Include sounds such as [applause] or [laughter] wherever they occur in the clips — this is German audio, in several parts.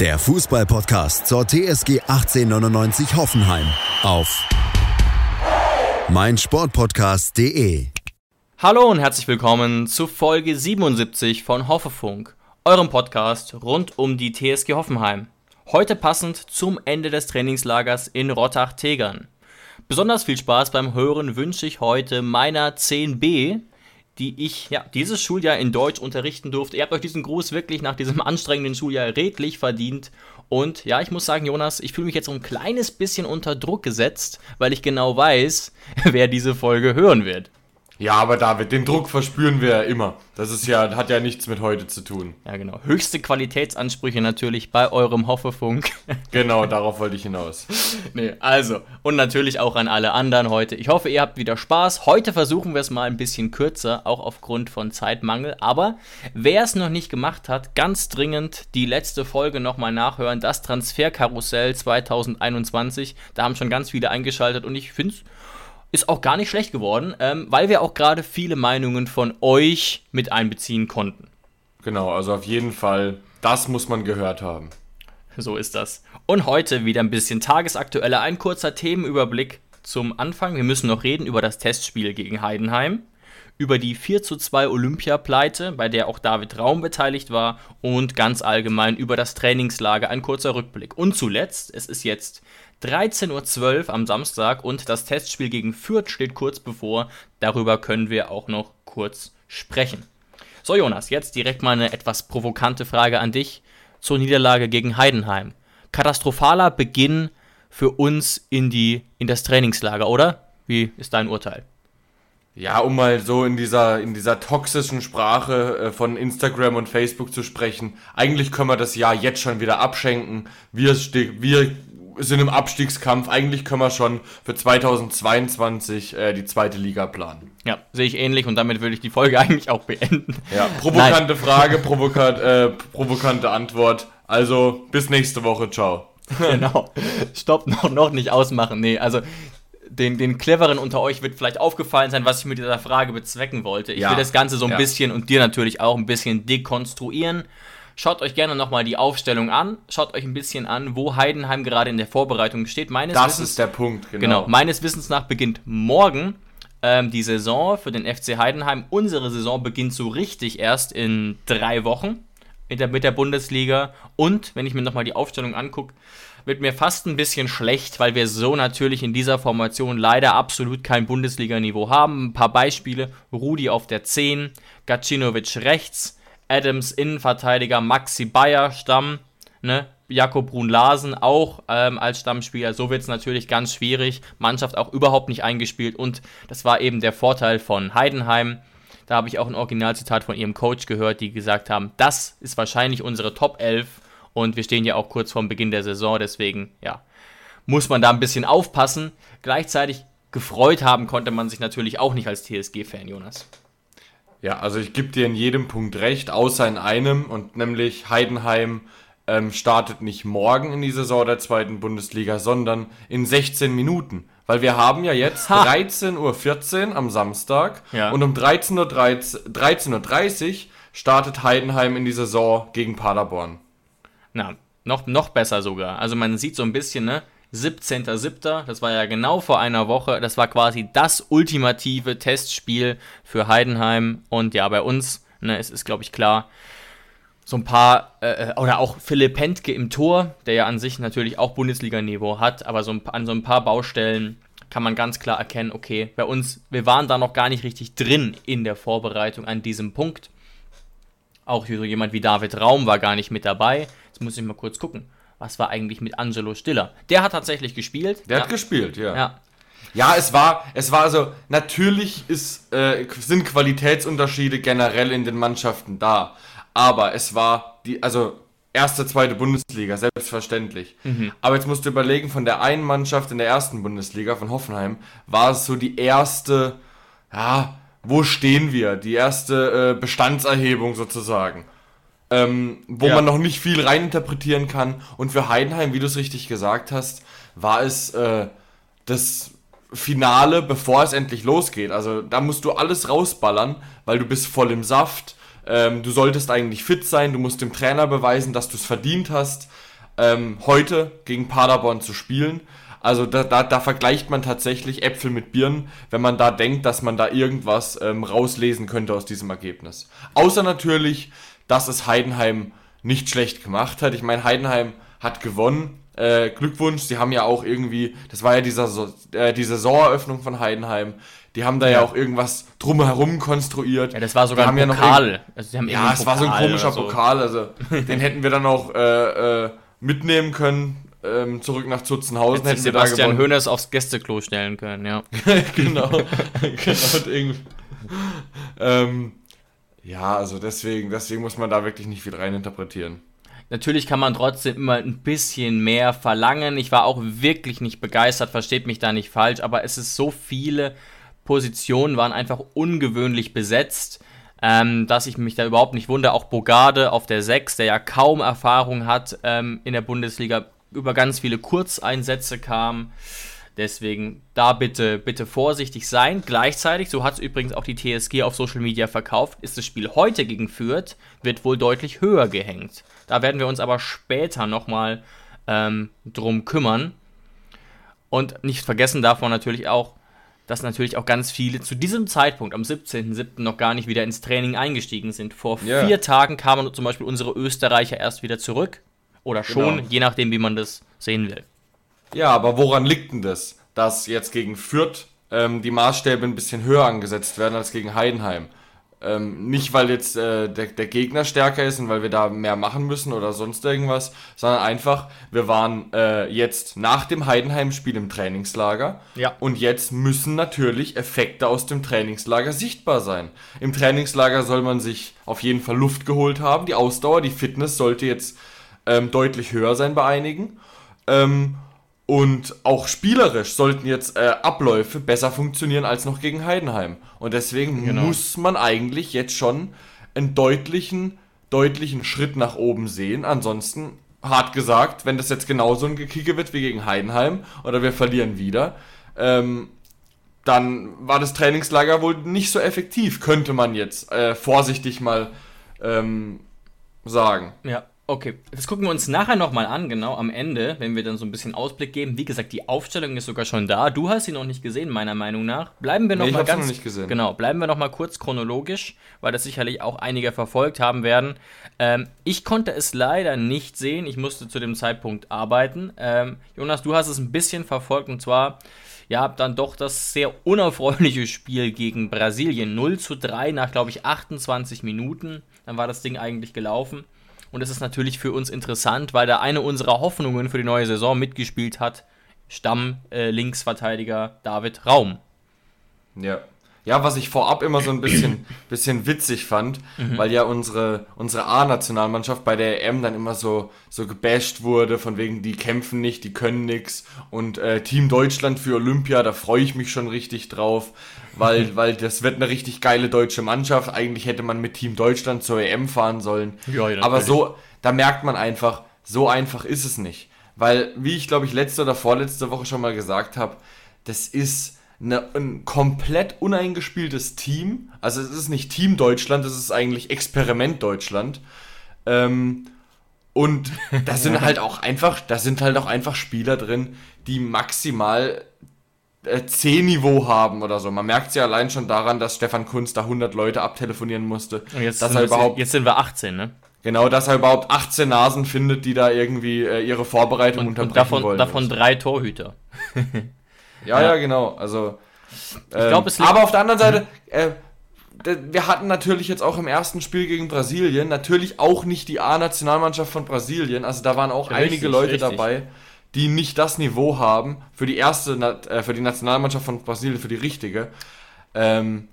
der Fußballpodcast zur TSG 1899 Hoffenheim auf meinsportpodcast.de. Hallo und herzlich willkommen zu Folge 77 von Hoffefunk, eurem Podcast rund um die TSG Hoffenheim. Heute passend zum Ende des Trainingslagers in Rottach-Tegern. Besonders viel Spaß beim Hören wünsche ich heute meiner 10b, die ich ja, dieses Schuljahr in Deutsch unterrichten durfte. Ihr habt euch diesen Gruß wirklich nach diesem [laughs] anstrengenden Schuljahr redlich verdient. Und ja, ich muss sagen, Jonas, ich fühle mich jetzt so ein kleines bisschen unter Druck gesetzt, weil ich genau weiß, [laughs] wer diese Folge hören wird. Ja, aber David, den Druck verspüren wir ja immer. Das ist ja, hat ja nichts mit heute zu tun. Ja, genau. Höchste Qualitätsansprüche natürlich bei eurem Hoffefunk. [laughs] Genau, darauf wollte ich hinaus. nee, also, und natürlich auch an alle anderen heute. Ich hoffe, ihr habt wieder Spaß. Heute versuchen wir es mal ein bisschen kürzer, auch aufgrund von Zeitmangel. Aber wer es noch nicht gemacht hat, ganz dringend die letzte Folge nochmal nachhören. Das Transferkarussell 2021. Da haben schon ganz viele eingeschaltet und ich finde es ist auch gar nicht schlecht geworden, ähm, weil wir auch gerade viele Meinungen von euch mit einbeziehen konnten. Genau, also auf jeden Fall, das muss man gehört haben. So ist das. Und heute wieder ein bisschen tagesaktueller, ein kurzer Themenüberblick zum Anfang. Wir müssen noch reden über das Testspiel gegen Heidenheim, über die 4 zu 2 Olympia-Pleite, bei der auch David Raum beteiligt war, und ganz allgemein über das Trainingslager ein kurzer Rückblick. Und zuletzt, es ist jetzt 13.12 Uhr am Samstag und das Testspiel gegen Fürth steht kurz bevor. Darüber können wir auch noch kurz sprechen. So, Jonas, jetzt direkt mal eine etwas provokante Frage an dich zur Niederlage gegen Heidenheim. Katastrophaler Beginn für uns in, die, in das Trainingslager, oder? Wie ist dein Urteil? Ja, um mal so in dieser, in dieser toxischen Sprache äh, von Instagram und Facebook zu sprechen, eigentlich können wir das Jahr jetzt schon wieder abschenken. Wir, wir sind im Abstiegskampf. Eigentlich können wir schon für 2022 äh, die zweite Liga planen. Ja, sehe ich ähnlich und damit würde ich die Folge [laughs] eigentlich auch beenden. Ja, provokante Nein. Frage, [laughs] provokat, äh, provokante Antwort. Also bis nächste Woche, ciao. [laughs] genau. Stopp, noch, noch nicht ausmachen. Nee, also den, den Cleveren unter euch wird vielleicht aufgefallen sein, was ich mit dieser Frage bezwecken wollte. Ich ja. will das Ganze so ein ja. bisschen und dir natürlich auch ein bisschen dekonstruieren. Schaut euch gerne nochmal die Aufstellung an. Schaut euch ein bisschen an, wo Heidenheim gerade in der Vorbereitung steht. Meines das Wissens, ist der Punkt, genau. genau. Meines Wissens nach beginnt morgen ähm, die Saison für den FC Heidenheim. Unsere Saison beginnt so richtig erst in drei Wochen mit der, mit der Bundesliga. Und wenn ich mir nochmal die Aufstellung angucke, wird mir fast ein bisschen schlecht, weil wir so natürlich in dieser Formation leider absolut kein Bundesliga-Niveau haben. Ein paar Beispiele: Rudi auf der 10, Gacinovic rechts, Adams Innenverteidiger, Maxi Bayer Stamm, ne? Jakob Brun-Larsen auch ähm, als Stammspieler. So wird es natürlich ganz schwierig. Mannschaft auch überhaupt nicht eingespielt und das war eben der Vorteil von Heidenheim. Da habe ich auch ein Originalzitat von ihrem Coach gehört, die gesagt haben, das ist wahrscheinlich unsere Top 11 und wir stehen ja auch kurz vorm Beginn der Saison, deswegen ja, muss man da ein bisschen aufpassen. Gleichzeitig gefreut haben konnte man sich natürlich auch nicht als TSG-Fan, Jonas. Ja, also ich gebe dir in jedem Punkt recht, außer in einem, und nämlich Heidenheim ähm, startet nicht morgen in die Saison der zweiten Bundesliga, sondern in 16 Minuten. Weil wir haben ja jetzt 13.14 Uhr am Samstag ja. und um 13.30 Uhr 13 startet Heidenheim in die Saison gegen Paderborn. Na, noch, noch besser sogar. Also man sieht so ein bisschen, ne? 17.07., das war ja genau vor einer Woche, das war quasi das ultimative Testspiel für Heidenheim und ja, bei uns, ne, es ist glaube ich klar, so ein paar, äh, oder auch Philipp Pentke im Tor, der ja an sich natürlich auch Bundesliga-Niveau hat, aber so ein, an so ein paar Baustellen kann man ganz klar erkennen, okay, bei uns, wir waren da noch gar nicht richtig drin in der Vorbereitung an diesem Punkt. Auch so jemand wie David Raum war gar nicht mit dabei. Jetzt muss ich mal kurz gucken was war eigentlich mit Angelo Stiller? Der hat tatsächlich gespielt. Der ja. hat gespielt, ja. ja. Ja, es war, es war also, natürlich ist, äh, sind Qualitätsunterschiede generell in den Mannschaften da. Aber es war die, also erste, zweite Bundesliga, selbstverständlich. Mhm. Aber jetzt musst du überlegen, von der einen Mannschaft in der ersten Bundesliga, von Hoffenheim, war es so die erste, ja, wo stehen wir? Die erste äh, Bestandserhebung sozusagen. Ähm, wo ja. man noch nicht viel reininterpretieren kann. Und für Heidenheim, wie du es richtig gesagt hast, war es äh, das Finale, bevor es endlich losgeht. Also da musst du alles rausballern, weil du bist voll im Saft. Ähm, du solltest eigentlich fit sein, du musst dem Trainer beweisen, dass du es verdient hast, ähm, heute gegen Paderborn zu spielen. Also da, da, da, vergleicht man tatsächlich Äpfel mit Birnen, wenn man da denkt, dass man da irgendwas ähm, rauslesen könnte aus diesem Ergebnis. Außer natürlich, dass es Heidenheim nicht schlecht gemacht hat. Ich meine, Heidenheim hat gewonnen, äh, Glückwunsch, sie haben ja auch irgendwie, das war ja dieser, äh, die Saisoneröffnung von Heidenheim, die haben da ja, ja auch irgendwas drumherum konstruiert. Ja, das war sogar ein Pokal. Ja, also, ja es war so ein komischer so. Pokal, also [laughs] den hätten wir dann auch äh, äh, mitnehmen können, ähm, zurück nach Zutzenhausen. Hätten wir Sebastian Höhners aufs Gästeklo stellen können, ja. [laughs] genau. [laughs] genau ähm, ja, also deswegen, deswegen muss man da wirklich nicht viel reininterpretieren. Natürlich kann man trotzdem immer ein bisschen mehr verlangen. Ich war auch wirklich nicht begeistert, versteht mich da nicht falsch, aber es ist so viele Positionen waren einfach ungewöhnlich besetzt, ähm, dass ich mich da überhaupt nicht wundere. Auch Bogarde auf der 6, der ja kaum Erfahrung hat ähm, in der Bundesliga, über ganz viele Kurzeinsätze kam. Deswegen da bitte, bitte vorsichtig sein. Gleichzeitig, so hat es übrigens auch die TSG auf Social Media verkauft, ist das Spiel heute gegen Fürth, wird wohl deutlich höher gehängt. Da werden wir uns aber später nochmal ähm, drum kümmern. Und nicht vergessen darf man natürlich auch, dass natürlich auch ganz viele zu diesem Zeitpunkt, am 17.07. noch gar nicht wieder ins Training eingestiegen sind. Vor yeah. vier Tagen kamen zum Beispiel unsere Österreicher erst wieder zurück. Oder schon, genau. je nachdem, wie man das sehen will. Ja, aber woran liegt denn das, dass jetzt gegen Fürth ähm, die Maßstäbe ein bisschen höher angesetzt werden als gegen Heidenheim? Ähm, nicht, weil jetzt äh, der, der Gegner stärker ist und weil wir da mehr machen müssen oder sonst irgendwas, sondern einfach, wir waren äh, jetzt nach dem Heidenheim-Spiel im Trainingslager ja. und jetzt müssen natürlich Effekte aus dem Trainingslager sichtbar sein. Im Trainingslager soll man sich auf jeden Fall Luft geholt haben, die Ausdauer, die Fitness sollte jetzt ähm, deutlich höher sein bei einigen. Ähm, und auch spielerisch sollten jetzt äh, Abläufe besser funktionieren als noch gegen Heidenheim. Und deswegen genau. muss man eigentlich jetzt schon einen deutlichen, deutlichen Schritt nach oben sehen. Ansonsten, hart gesagt, wenn das jetzt genauso ein Gekicke wird wie gegen Heidenheim oder wir verlieren wieder, ähm, dann war das Trainingslager wohl nicht so effektiv, könnte man jetzt äh, vorsichtig mal ähm, sagen. Ja. Okay, das gucken wir uns nachher nochmal an, genau am Ende, wenn wir dann so ein bisschen Ausblick geben. Wie gesagt, die Aufstellung ist sogar schon da. Du hast sie noch nicht gesehen, meiner Meinung nach. Bleiben wir noch nee, mal ganz. Noch nicht gesehen. Genau, bleiben wir noch mal kurz chronologisch, weil das sicherlich auch einige verfolgt haben werden. Ähm, ich konnte es leider nicht sehen. Ich musste zu dem Zeitpunkt arbeiten. Ähm, Jonas, du hast es ein bisschen verfolgt und zwar ja, dann doch das sehr unerfreuliche Spiel gegen Brasilien. 0 zu 3 nach, glaube ich, 28 Minuten. Dann war das Ding eigentlich gelaufen. Und es ist natürlich für uns interessant, weil da eine unserer Hoffnungen für die neue Saison mitgespielt hat. Stamm-Linksverteidiger äh, David Raum. Ja. Ja, was ich vorab immer so ein bisschen, [clears throat] bisschen witzig fand, mhm. weil ja unsere, unsere A-Nationalmannschaft bei der EM dann immer so, so gebasht wurde, von wegen, die kämpfen nicht, die können nichts. Und äh, Team Deutschland für Olympia, da freue ich mich schon richtig drauf, weil, mhm. [laughs] weil das wird eine richtig geile deutsche Mannschaft. Eigentlich hätte man mit Team Deutschland zur EM fahren sollen. Ja, ja, Aber so, da merkt man einfach, so einfach ist es nicht. Weil, wie ich glaube ich letzte oder vorletzte Woche schon mal gesagt habe, das ist eine, ein komplett uneingespieltes Team. Also es ist nicht Team Deutschland, es ist eigentlich Experiment Deutschland. Ähm, und da sind [laughs] halt auch einfach, da sind halt auch einfach Spieler drin, die maximal äh, C-Niveau haben oder so. Man merkt es ja allein schon daran, dass Stefan Kunz da 100 Leute abtelefonieren musste. Und jetzt, dass er überhaupt, jetzt sind wir 18, ne? Genau, dass er überhaupt 18 Nasen findet, die da irgendwie äh, ihre Vorbereitung und, unterbrechen und davon, wollen. Davon drei Torhüter. [laughs] Ja, ja, ja genau. Also, ähm, ich glaub, es aber auf der anderen Seite, äh, wir hatten natürlich jetzt auch im ersten Spiel gegen Brasilien natürlich auch nicht die A-Nationalmannschaft von Brasilien. Also da waren auch richtig, einige Leute richtig. dabei, die nicht das Niveau haben für die erste, äh, für die Nationalmannschaft von Brasilien, für die richtige. Ähm,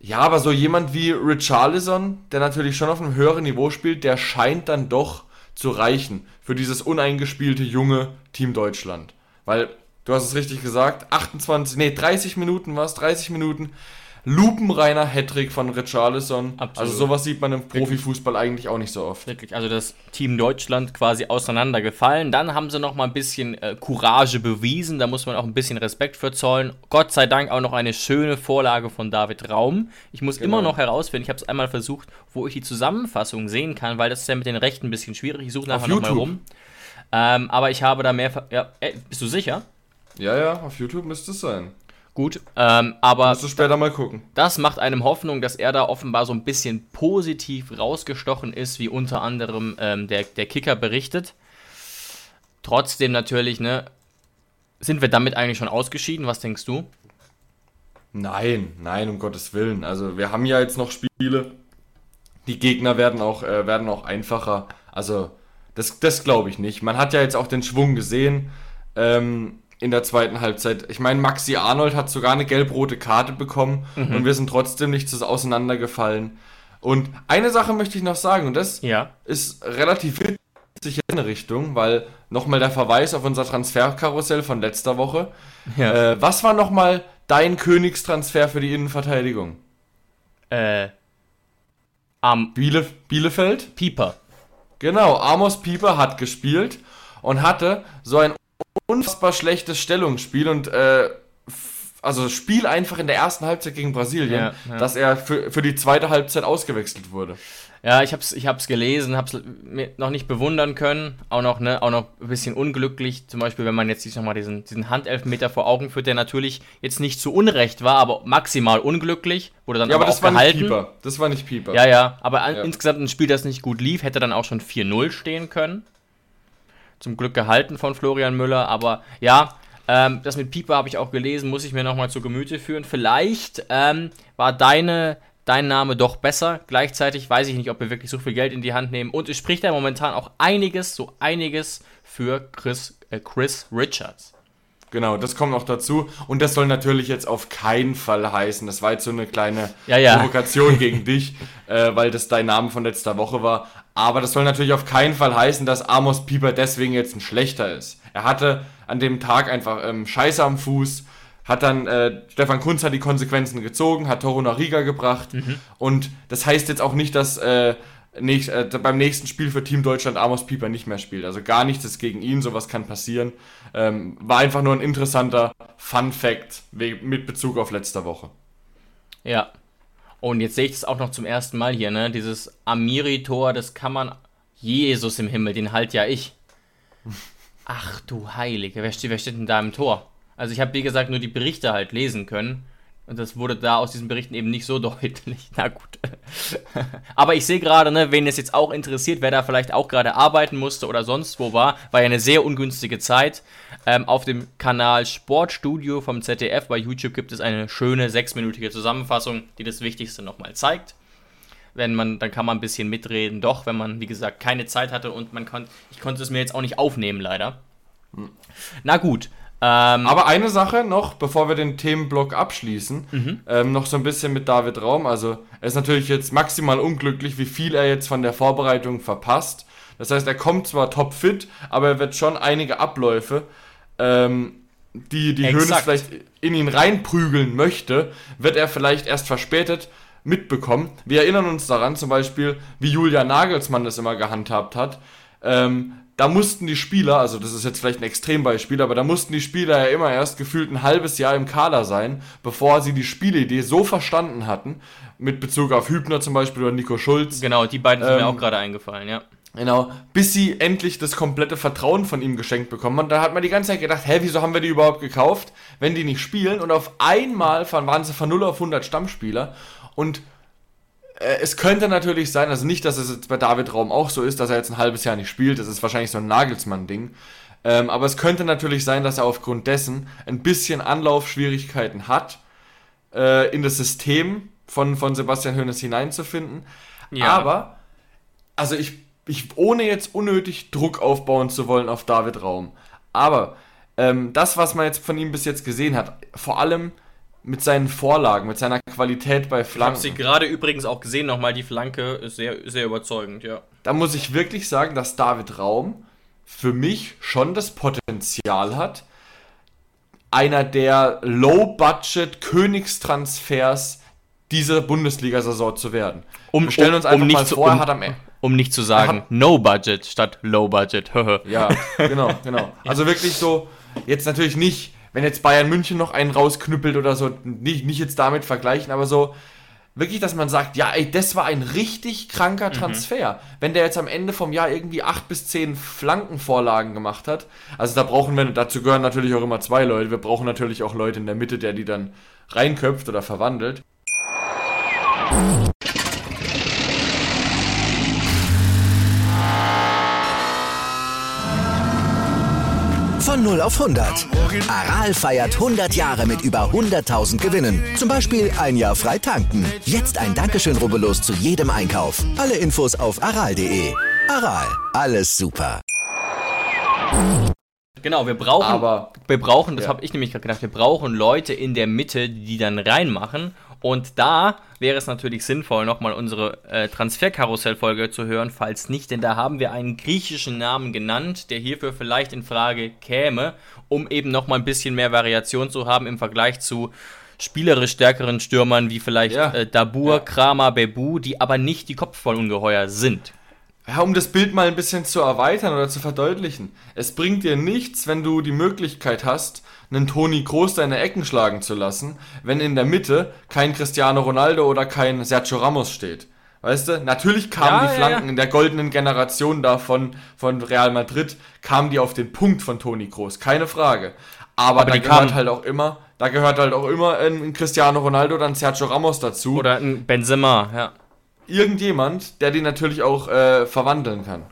ja, aber so jemand wie Richarlison, der natürlich schon auf einem höheren Niveau spielt, der scheint dann doch zu reichen für dieses uneingespielte junge Team Deutschland. Weil, du hast es richtig gesagt, 28, nee, 30 Minuten war es, 30 Minuten lupenreiner Hattrick von Richarlison. Absolut. Also sowas sieht man im Profifußball eigentlich auch nicht so oft. Wirklich, also das Team Deutschland quasi auseinandergefallen. Dann haben sie noch mal ein bisschen äh, Courage bewiesen. Da muss man auch ein bisschen Respekt für zollen. Gott sei Dank auch noch eine schöne Vorlage von David Raum. Ich muss Genau. immer noch herausfinden, ich habe es einmal versucht, wo ich die Zusammenfassung sehen kann, weil das ist ja mit den Rechten ein bisschen schwierig. Ich suche nachher noch mal YouTube. rum. Ähm, aber ich habe da mehr. ver- Ja, äh, bist du sicher? Ja, ja, auf YouTube müsste es sein. Gut, ähm, aber Musst du später mal gucken. das macht einem Hoffnung, dass er da offenbar so ein bisschen positiv rausgestochen ist, wie unter anderem ähm, der, der Kicker berichtet. Trotzdem natürlich, ne, sind wir damit eigentlich schon ausgeschieden? Was denkst du? Nein, nein, um Gottes Willen. Also wir haben ja jetzt noch Spiele. Die Gegner werden auch, äh, werden auch einfacher. Also das, das glaube ich nicht. Man hat ja jetzt auch den Schwung gesehen ähm, in der zweiten Halbzeit. Ich meine, Maxi Arnold hat sogar eine gelb-rote Karte bekommen und wir sind trotzdem nicht auseinandergefallen. Und eine Sache möchte ich noch sagen, und das Ja. ist relativ witzig in eine Richtung, weil nochmal der Verweis auf unser Transferkarussell von letzter Woche. Ja. Äh, was war nochmal dein Königstransfer für die Innenverteidigung? Äh. Am Biele Bielefeld? Pieper. Genau, Amos Pieper hat gespielt und hatte so ein unfassbar schlechtes Stellungsspiel und äh, also Spiel einfach in der ersten Halbzeit gegen Brasilien, Ja, ja. dass er für, für die zweite Halbzeit ausgewechselt wurde. Ja, ich hab's, ich hab's gelesen, hab's noch nicht bewundern können. Auch noch, ne, auch noch ein bisschen unglücklich. Zum Beispiel, wenn man jetzt sich nochmal diesen, diesen Handelfmeter vor Augen führt, der natürlich jetzt nicht zu Unrecht war, aber maximal unglücklich. Wurde dann Ja, aber aber das auch war gehalten. nicht Pieper. Das war nicht Pieper. Ja, ja, aber Ja. insgesamt ein Spiel, das nicht gut lief, hätte dann auch schon 4-0 stehen können. Zum Glück gehalten von Florian Müller, aber ja, ähm, das mit Pieper habe ich auch gelesen, muss ich mir nochmal zu Gemüte führen. Vielleicht ähm, war deine, dein Name doch besser. Gleichzeitig weiß ich nicht, ob wir wirklich so viel Geld in die Hand nehmen. Und es spricht ja momentan auch einiges, so einiges für Chris, äh, Chris Richards. Genau, das kommt noch dazu. Und das soll natürlich jetzt auf keinen Fall heißen. Das war jetzt so eine kleine Ja, ja. Provokation [laughs] gegen dich, äh, weil das dein Name von letzter Woche war. Aber das soll natürlich auf keinen Fall heißen, dass Amos Pieper deswegen jetzt ein schlechter ist. Er hatte an dem Tag einfach ähm, Scheiße am Fuß, hat dann äh, Stefan Kunz hat die Konsequenzen gezogen, hat Toro Riga gebracht. Und das heißt jetzt auch nicht, dass äh, nächst, äh, beim nächsten Spiel für Team Deutschland Amos Pieper nicht mehr spielt. Also gar nichts ist gegen ihn, sowas kann passieren. Ähm, war einfach nur ein interessanter Fun Fact mit Bezug auf letzte Woche. Ja. Und jetzt sehe ich das auch noch zum ersten Mal hier, ne? Dieses Amiri-Tor, das kann man. Jesus im Himmel, den halt ja ich. Ach du Heilige, wer steht, wer steht denn da im Tor? Also ich habe, wie gesagt, nur die Berichte halt lesen können. Und das wurde da aus diesen Berichten eben nicht so [laughs] deutlich. Na gut. Aber ich sehe gerade, ne, wen es jetzt auch interessiert, wer da vielleicht auch gerade arbeiten musste oder sonst wo war, war ja eine sehr ungünstige Zeit. Ähm, auf dem Kanal Sportstudio vom ZDF bei YouTube gibt es eine schöne sechsminütige Zusammenfassung, die das Wichtigste nochmal zeigt. Wenn man, dann kann man ein bisschen mitreden. Doch, wenn man, wie gesagt, keine Zeit hatte und man konnte, ich konnte es mir jetzt auch nicht aufnehmen, leider. Na gut. Ähm, Aber eine Sache noch, bevor wir den Themenblock abschließen, ähm, noch so ein bisschen mit David Raum. Also er ist natürlich jetzt maximal unglücklich, wie viel er jetzt von der Vorbereitung verpasst. Das heißt, er kommt zwar topfit, aber er wird schon einige Abläufe, ähm, die die Exakt. vielleicht in ihn reinprügeln möchte, wird er vielleicht erst verspätet mitbekommen. Wir erinnern uns daran zum Beispiel, wie Julia Nagelsmann das immer gehandhabt hat. Ähm, da mussten die Spieler, also das ist jetzt vielleicht ein Extrembeispiel, aber da mussten die Spieler ja immer erst gefühlt ein halbes Jahr im Kader sein, bevor sie die Spielidee so verstanden hatten, mit Bezug auf Hübner zum Beispiel oder Nico Schulz. genau, die beiden sind mir ähm, auch gerade eingefallen, ja. Genau, bis sie endlich das komplette Vertrauen von ihm geschenkt bekommen. Und da hat man die ganze Zeit gedacht, hä, wieso haben wir die überhaupt gekauft, wenn die nicht spielen? Und auf einmal waren sie von 0 auf 100 Stammspieler. Und es könnte natürlich sein, also nicht, dass es jetzt bei David Raum auch so ist, dass er jetzt ein halbes Jahr nicht spielt, das ist wahrscheinlich so ein Nagelsmann-Ding. Ähm, aber es könnte natürlich sein, dass er aufgrund dessen ein bisschen Anlaufschwierigkeiten hat, äh, in das System von, von Sebastian Hoeneß hineinzufinden. Ja. Aber, also ich, ich, ohne jetzt unnötig Druck aufbauen zu wollen auf David Raum. Aber ähm, das, was man jetzt von ihm bis jetzt gesehen hat, vor allem mit seinen Vorlagen, mit seiner Qualität bei Ich habe Flanken. sie gerade übrigens auch gesehen, nochmal die Flanke ist sehr, sehr überzeugend, ja. da muss ich wirklich sagen, dass David Raum für mich schon das Potenzial hat, einer der Low-Budget Königstransfers dieser Bundesliga-Saison zu werden. Um- Wir stellen uns um- einfach um nicht mal zu- vor, er um- hat am Ende. Um nicht zu sagen, no budget statt low budget. [laughs] Ja, genau, genau. Also wirklich so, jetzt natürlich nicht, wenn jetzt Bayern München noch einen rausknüppelt oder so, nicht, nicht jetzt damit vergleichen, aber so, wirklich, dass man sagt, ja, ey, das war ein richtig kranker Mhm. Transfer. Wenn der jetzt am Ende vom Jahr irgendwie acht bis zehn Flankenvorlagen gemacht hat, also da brauchen wir, dazu gehören natürlich auch immer zwei Leute, wir brauchen natürlich auch Leute in der Mitte, der die dann reinköpft oder verwandelt. 0 auf 100. Aral feiert 100 Jahre mit über 100.000 Gewinnen. Zum Beispiel ein Jahr frei tanken. Jetzt ein Dankeschön, rubbellos zu jedem Einkauf. Alle Infos auf aral.de. Aral, alles super. Genau, wir brauchen, Aber- wir brauchen, das Ja. habe ich nämlich gerade gedacht, wir brauchen Leute in der Mitte, die dann reinmachen. Und da wäre es natürlich sinnvoll, nochmal unsere äh, Transferkarussell-Folge zu hören, falls nicht, denn da haben wir einen griechischen Namen genannt, der hierfür vielleicht in Frage käme, um eben nochmal ein bisschen mehr Variation zu haben im Vergleich zu spielerisch stärkeren Stürmern wie vielleicht Ja. äh, Dabur, Ja. Kramer, Bebu, die aber nicht die Kopfballungeheuer sind. Ja, um das Bild mal ein bisschen zu erweitern oder zu verdeutlichen. Es bringt dir nichts, wenn du die Möglichkeit hast, einen Toni Kroos deine Ecken schlagen zu lassen, wenn in der Mitte kein Cristiano Ronaldo oder kein Sergio Ramos steht. Weißt du, natürlich kamen Ja, die ja, Flanken ja. in der goldenen Generation da von, von Real Madrid, kamen die auf den Punkt von Toni Kroos, keine Frage. Aber, Aber da gehört halt auch immer, da gehört halt auch immer ein, ein Cristiano Ronaldo oder ein Sergio Ramos dazu. Oder ein Benzema, ja. irgendjemand, der die natürlich auch äh, verwandeln kann.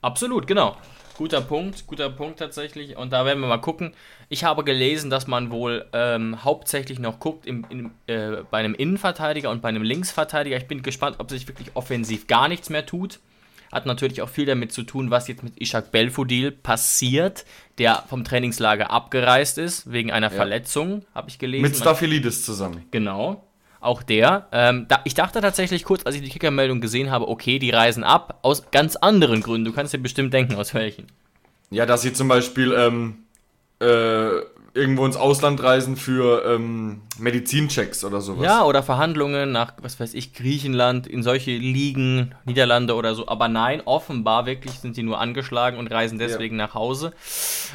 Absolut, genau. Guter Punkt, guter Punkt tatsächlich. Und da werden wir mal gucken. Ich habe gelesen, dass man wohl ähm, hauptsächlich noch guckt im, im, äh, bei einem Innenverteidiger und bei einem Linksverteidiger. Ich bin gespannt, ob sich wirklich offensiv gar nichts mehr tut. Hat natürlich auch viel damit zu tun, was jetzt mit Ishak Belfodil passiert, der vom Trainingslager abgereist ist, wegen einer Verletzung, habe ich gelesen. Mit Staphylidis zusammen. Genau. Auch der. Ähm, da, ich dachte tatsächlich kurz, als ich die Kickermeldung gesehen habe, okay, die reisen ab, aus ganz anderen Gründen. Du kannst dir bestimmt denken, aus welchen. Ja, dass sie zum Beispiel ähm, äh, irgendwo ins Ausland reisen für ähm, Medizinchecks oder sowas. Ja, oder Verhandlungen nach, was weiß ich, Griechenland, in solche Ligen, Niederlande oder so. Aber nein, offenbar wirklich sind sie nur angeschlagen und reisen deswegen nach Hause.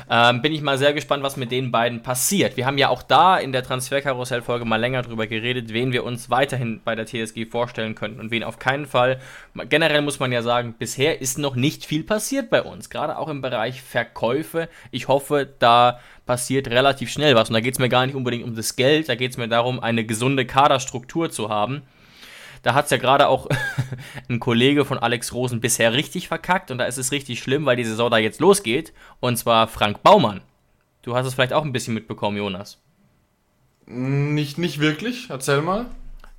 Ähm, bin ich mal sehr gespannt, was mit den beiden passiert. Wir haben ja auch da in der Transferkarussell-Folge mal länger drüber geredet, wen wir uns weiterhin bei der TSG vorstellen könnten und wen auf keinen Fall. Generell muss man ja sagen, bisher ist noch nicht viel passiert bei uns, gerade auch im Bereich Verkäufe. Ich hoffe, da passiert relativ schnell was. Und da geht es mir gar nicht unbedingt um das Geld, da geht es mir darum, eine gesunde Kaderstruktur zu haben. Da hat es ja gerade auch [laughs] ein Kollege von Alex Rosen bisher richtig verkackt und da ist es richtig schlimm, weil die Saison da jetzt losgeht. Und zwar Frank Baumann. Du hast es vielleicht auch ein bisschen mitbekommen, Jonas. Nicht, nicht wirklich, erzähl mal.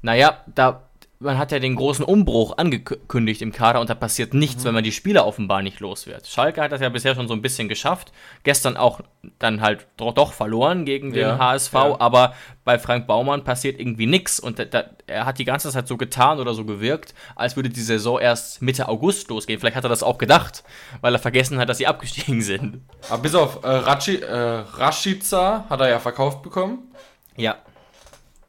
Naja, da, man hat ja den großen Umbruch angekündigt im Kader und da passiert nichts, wenn man die Spieler offenbar nicht los wird. Schalke hat das ja bisher schon so ein bisschen geschafft. Gestern auch dann halt doch, verloren gegen den Ja, HSV, ja. aber bei Frank Baumann passiert irgendwie nichts und da, da, er hat die ganze Zeit so getan oder so gewirkt, als würde die Saison erst Mitte August losgehen. Vielleicht hat er das auch gedacht, weil er vergessen hat, dass sie abgestiegen sind. Aber bis auf äh, Rachi, äh, Rashica hat er ja verkauft bekommen. Ja.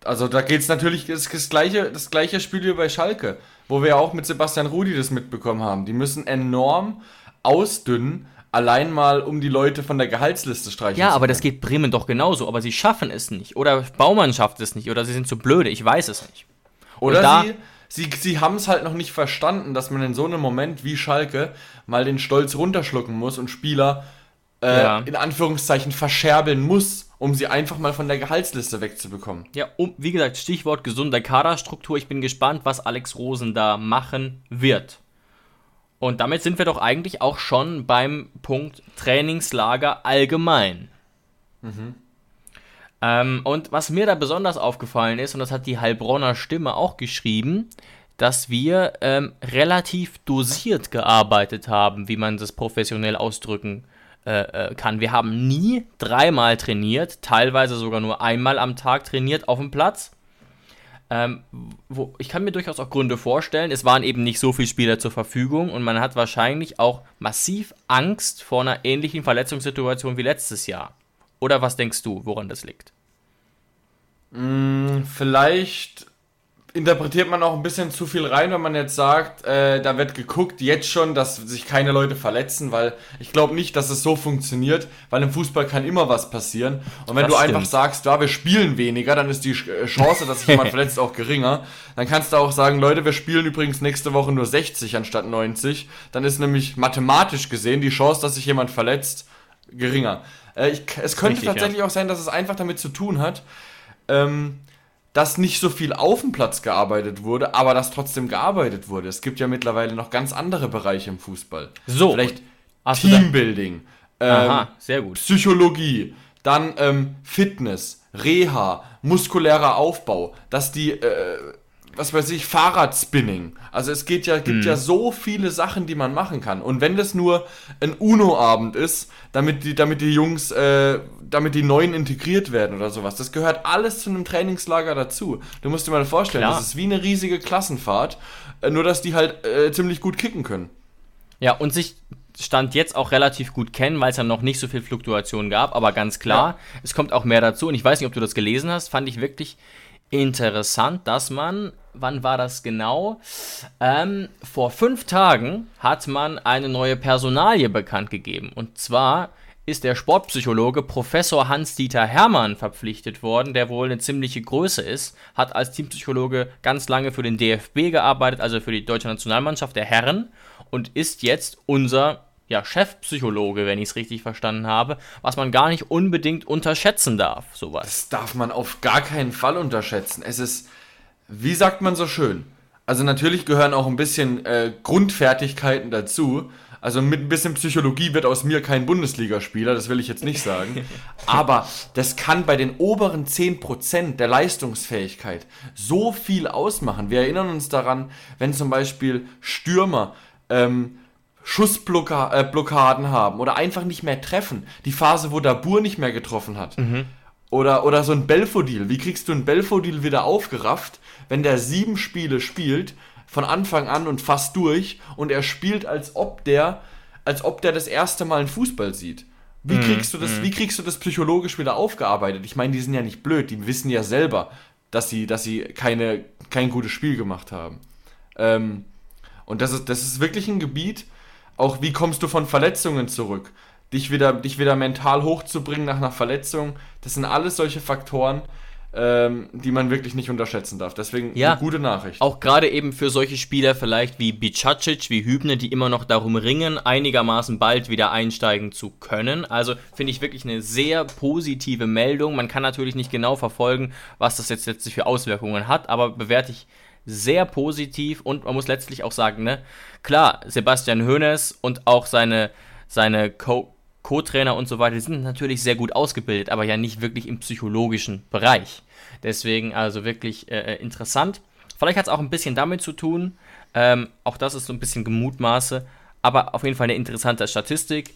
Also da geht es natürlich, das, das, gleiche, das gleiche Spiel wie bei Schalke, wo wir ja auch mit Sebastian Rudi das mitbekommen haben. Die müssen enorm ausdünnen, allein mal um die Leute von der Gehaltsliste streichen Ja, aber das geht Bremen doch genauso, aber sie schaffen es nicht. Oder Baumann schafft es nicht, oder sie sind zu blöde, ich weiß es nicht. Oder da- sie, sie, sie haben es halt noch nicht verstanden, dass man in so einem Moment wie Schalke mal den Stolz runterschlucken muss und Spieler äh, Ja. in Anführungszeichen verscherbeln muss, um sie einfach mal von der Gehaltsliste wegzubekommen. Ja, um, wie gesagt, Stichwort gesunde Kaderstruktur. Ich bin gespannt, was Alex Rosen da machen wird. Und damit sind wir doch eigentlich auch schon beim Punkt Trainingslager allgemein. Ähm, und was mir da besonders aufgefallen ist, und das hat die Heilbronner Stimme auch geschrieben, dass wir ähm, relativ dosiert gearbeitet haben, wie man das professionell ausdrücken äh, äh, kann. Wir haben nie dreimal trainiert, teilweise sogar nur einmal am Tag trainiert auf dem Platz. Ähm, wo, ich kann mir durchaus auch Gründe vorstellen. Es waren eben nicht so viele Spieler zur Verfügung und man hat wahrscheinlich auch massiv Angst vor einer ähnlichen Verletzungssituation wie letztes Jahr. Oder was denkst du, woran das liegt? Mm, vielleicht interpretiert man auch ein bisschen zu viel rein, wenn man jetzt sagt, äh, da wird geguckt jetzt schon, dass sich keine Leute verletzen, weil ich glaube nicht, dass es so funktioniert, weil im Fußball kann immer was passieren. Und wenn das du stimmt. einfach sagst, ja, wir spielen weniger, dann ist die äh, Chance, dass sich jemand [laughs] verletzt, auch geringer. Dann kannst du auch sagen, Leute, wir spielen übrigens nächste Woche nur 60 anstatt 90. Dann ist nämlich mathematisch gesehen die Chance, dass sich jemand verletzt, geringer. Äh, ich, es könnte Richtig, tatsächlich ja. auch sein, dass es einfach damit zu tun hat, ähm, dass nicht so viel auf dem Platz gearbeitet wurde, aber dass trotzdem gearbeitet wurde. Es gibt ja mittlerweile noch ganz andere Bereiche im Fußball. So. Vielleicht Teambuilding, ähm, Aha, sehr gut. Psychologie, dann ähm, Fitness, Reha, muskulärer Aufbau, dass die äh, was weiß ich, Fahrradspinning. Also es geht ja, gibt hm. ja so viele Sachen, die man machen kann. Und wenn das nur ein UNO-Abend ist, damit die, damit die Jungs, äh, damit die Neuen integriert werden oder sowas, das gehört alles zu einem Trainingslager dazu. Du musst dir mal vorstellen, Klar. das ist wie eine riesige Klassenfahrt, äh, nur dass die halt äh, ziemlich gut kicken können. Ja, und sich Stand jetzt auch relativ gut kennen, weil es ja noch nicht so viel Fluktuation gab, aber ganz klar, ja. es kommt auch mehr dazu. Und ich weiß nicht, ob du das gelesen hast, fand ich wirklich interessant, dass man, wann war das genau? Ähm, vor fünf Tagen hat man eine neue Personalie bekannt gegeben. Und zwar ist der Sportpsychologe Professor Hans-Dieter Hermann verpflichtet worden, der wohl eine ziemliche Größe ist, hat als Teampsychologe ganz lange für den DFB gearbeitet, also für die deutsche Nationalmannschaft der Herren und ist jetzt unser ja, Chefpsychologe, wenn ich es richtig verstanden habe, was man gar nicht unbedingt unterschätzen darf, sowas. Das darf man auf gar keinen Fall unterschätzen. Es ist, wie sagt man so schön? Also natürlich gehören auch ein bisschen äh, Grundfertigkeiten dazu. Also mit ein bisschen Psychologie wird aus mir kein Bundesligaspieler, das will ich jetzt nicht sagen. [laughs] Aber das kann bei den oberen 10% der Leistungsfähigkeit so viel ausmachen. Wir erinnern uns daran, wenn zum Beispiel Stürmer ähm, Schussblockaden haben oder einfach nicht mehr treffen. Die Phase, wo Dabur nicht mehr getroffen hat. Mhm. Oder, oder so ein Belfodil. Wie kriegst du ein Belfodil wieder aufgerafft, wenn der sieben Spiele spielt, von Anfang an und fast durch, und er spielt, als ob der, als ob der das erste Mal einen Fußball sieht? Wie mhm. kriegst du das, mhm. wie kriegst du das psychologisch wieder aufgearbeitet? Ich meine, die sind ja nicht blöd, die wissen ja selber, dass sie, dass sie keine, kein gutes Spiel gemacht haben. Ähm, und das ist, das ist wirklich ein Gebiet, auch wie kommst du von Verletzungen zurück? Dich wieder, dich wieder mental hochzubringen nach einer Verletzung, das sind alles solche Faktoren, ähm, die man wirklich nicht unterschätzen darf. Deswegen ja, eine gute Nachricht. Auch gerade eben für solche Spieler vielleicht wie Bicacic, wie Hübner, die immer noch darum ringen, einigermaßen bald wieder einsteigen zu können. Also finde ich wirklich eine sehr positive Meldung. Man kann natürlich nicht genau verfolgen, was das jetzt letztlich für Auswirkungen hat, aber bewerte ich sehr positiv und man muss letztlich auch sagen, ne, klar, Sebastian Hoeneß und auch seine, seine Co Co-Trainer und so weiter, die sind natürlich sehr gut ausgebildet, aber ja nicht wirklich im psychologischen Bereich. Deswegen also wirklich äh, äh interessant. Vielleicht hat es auch ein bisschen damit zu tun, ähm, auch das ist so ein bisschen Gemutmaße, aber auf jeden Fall eine interessante Statistik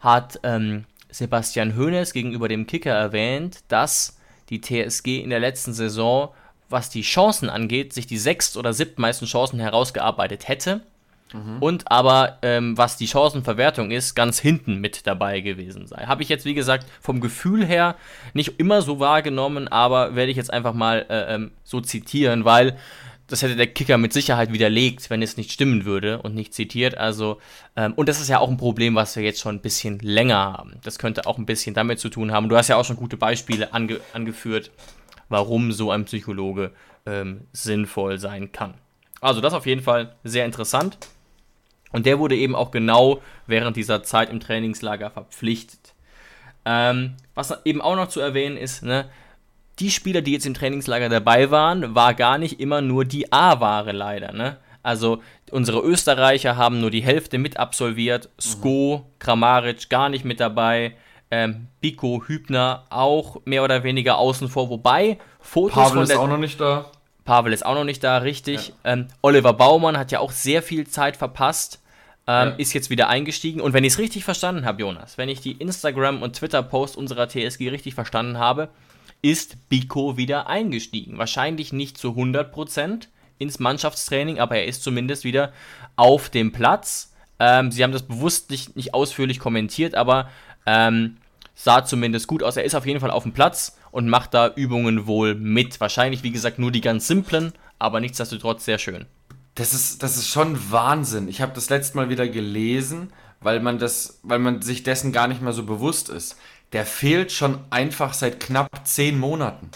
hat ähm, Sebastian Hoeneß gegenüber dem Kicker erwähnt, dass die TSG in der letzten Saison was die Chancen angeht, sich die sechst oder siebtmeisten Chancen herausgearbeitet hätte. Mhm. Und aber, ähm, was die Chancenverwertung ist, ganz hinten mit dabei gewesen sei. Habe ich jetzt, wie gesagt, vom Gefühl her nicht immer so wahrgenommen, aber werde ich jetzt einfach mal äh, ähm, so zitieren, weil das hätte der Kicker mit Sicherheit widerlegt, wenn es nicht stimmen würde und nicht zitiert. Also, ähm, und das ist ja auch ein Problem, was wir jetzt schon ein bisschen länger haben. Das könnte auch ein bisschen damit zu tun haben. Du hast ja auch schon gute Beispiele ange angeführt, warum so ein Psychologe ähm, sinnvoll sein kann. Also das auf jeden Fall sehr interessant. Und der wurde eben auch genau während dieser Zeit im Trainingslager verpflichtet. Ähm, was eben auch noch zu erwähnen ist, ne, die Spieler, die jetzt im Trainingslager dabei waren, war gar nicht immer nur die A-Ware leider. Ne? Also unsere Österreicher haben nur die Hälfte mit absolviert, Sko, Kramaric gar nicht mit dabei, ähm, Biko, Hübner auch mehr oder weniger außen vor, wobei Fotos Pavel von der, ist auch noch nicht da. Pavel ist auch noch nicht da, richtig. Ja. Ähm, Oliver Baumann hat ja auch sehr viel Zeit verpasst, ähm, ja. ist jetzt wieder eingestiegen. Und wenn ich es richtig verstanden habe, Jonas, wenn ich die Instagram- und Twitter-Post unserer TSG richtig verstanden habe, ist Biko wieder eingestiegen. Wahrscheinlich nicht zu 100% ins Mannschaftstraining, aber er ist zumindest wieder auf dem Platz. Ähm, sie haben das bewusst nicht, nicht ausführlich kommentiert, aber ähm, sah zumindest gut aus. Er ist auf jeden Fall auf dem Platz und macht da Übungen wohl mit. Wahrscheinlich, wie gesagt, nur die ganz simplen, aber nichtsdestotrotz sehr schön. Das ist, das ist schon Wahnsinn. Ich habe das letzte Mal wieder gelesen, weil man, das, weil man sich dessen gar nicht mehr so bewusst ist. Der fehlt schon einfach seit knapp zehn Monaten.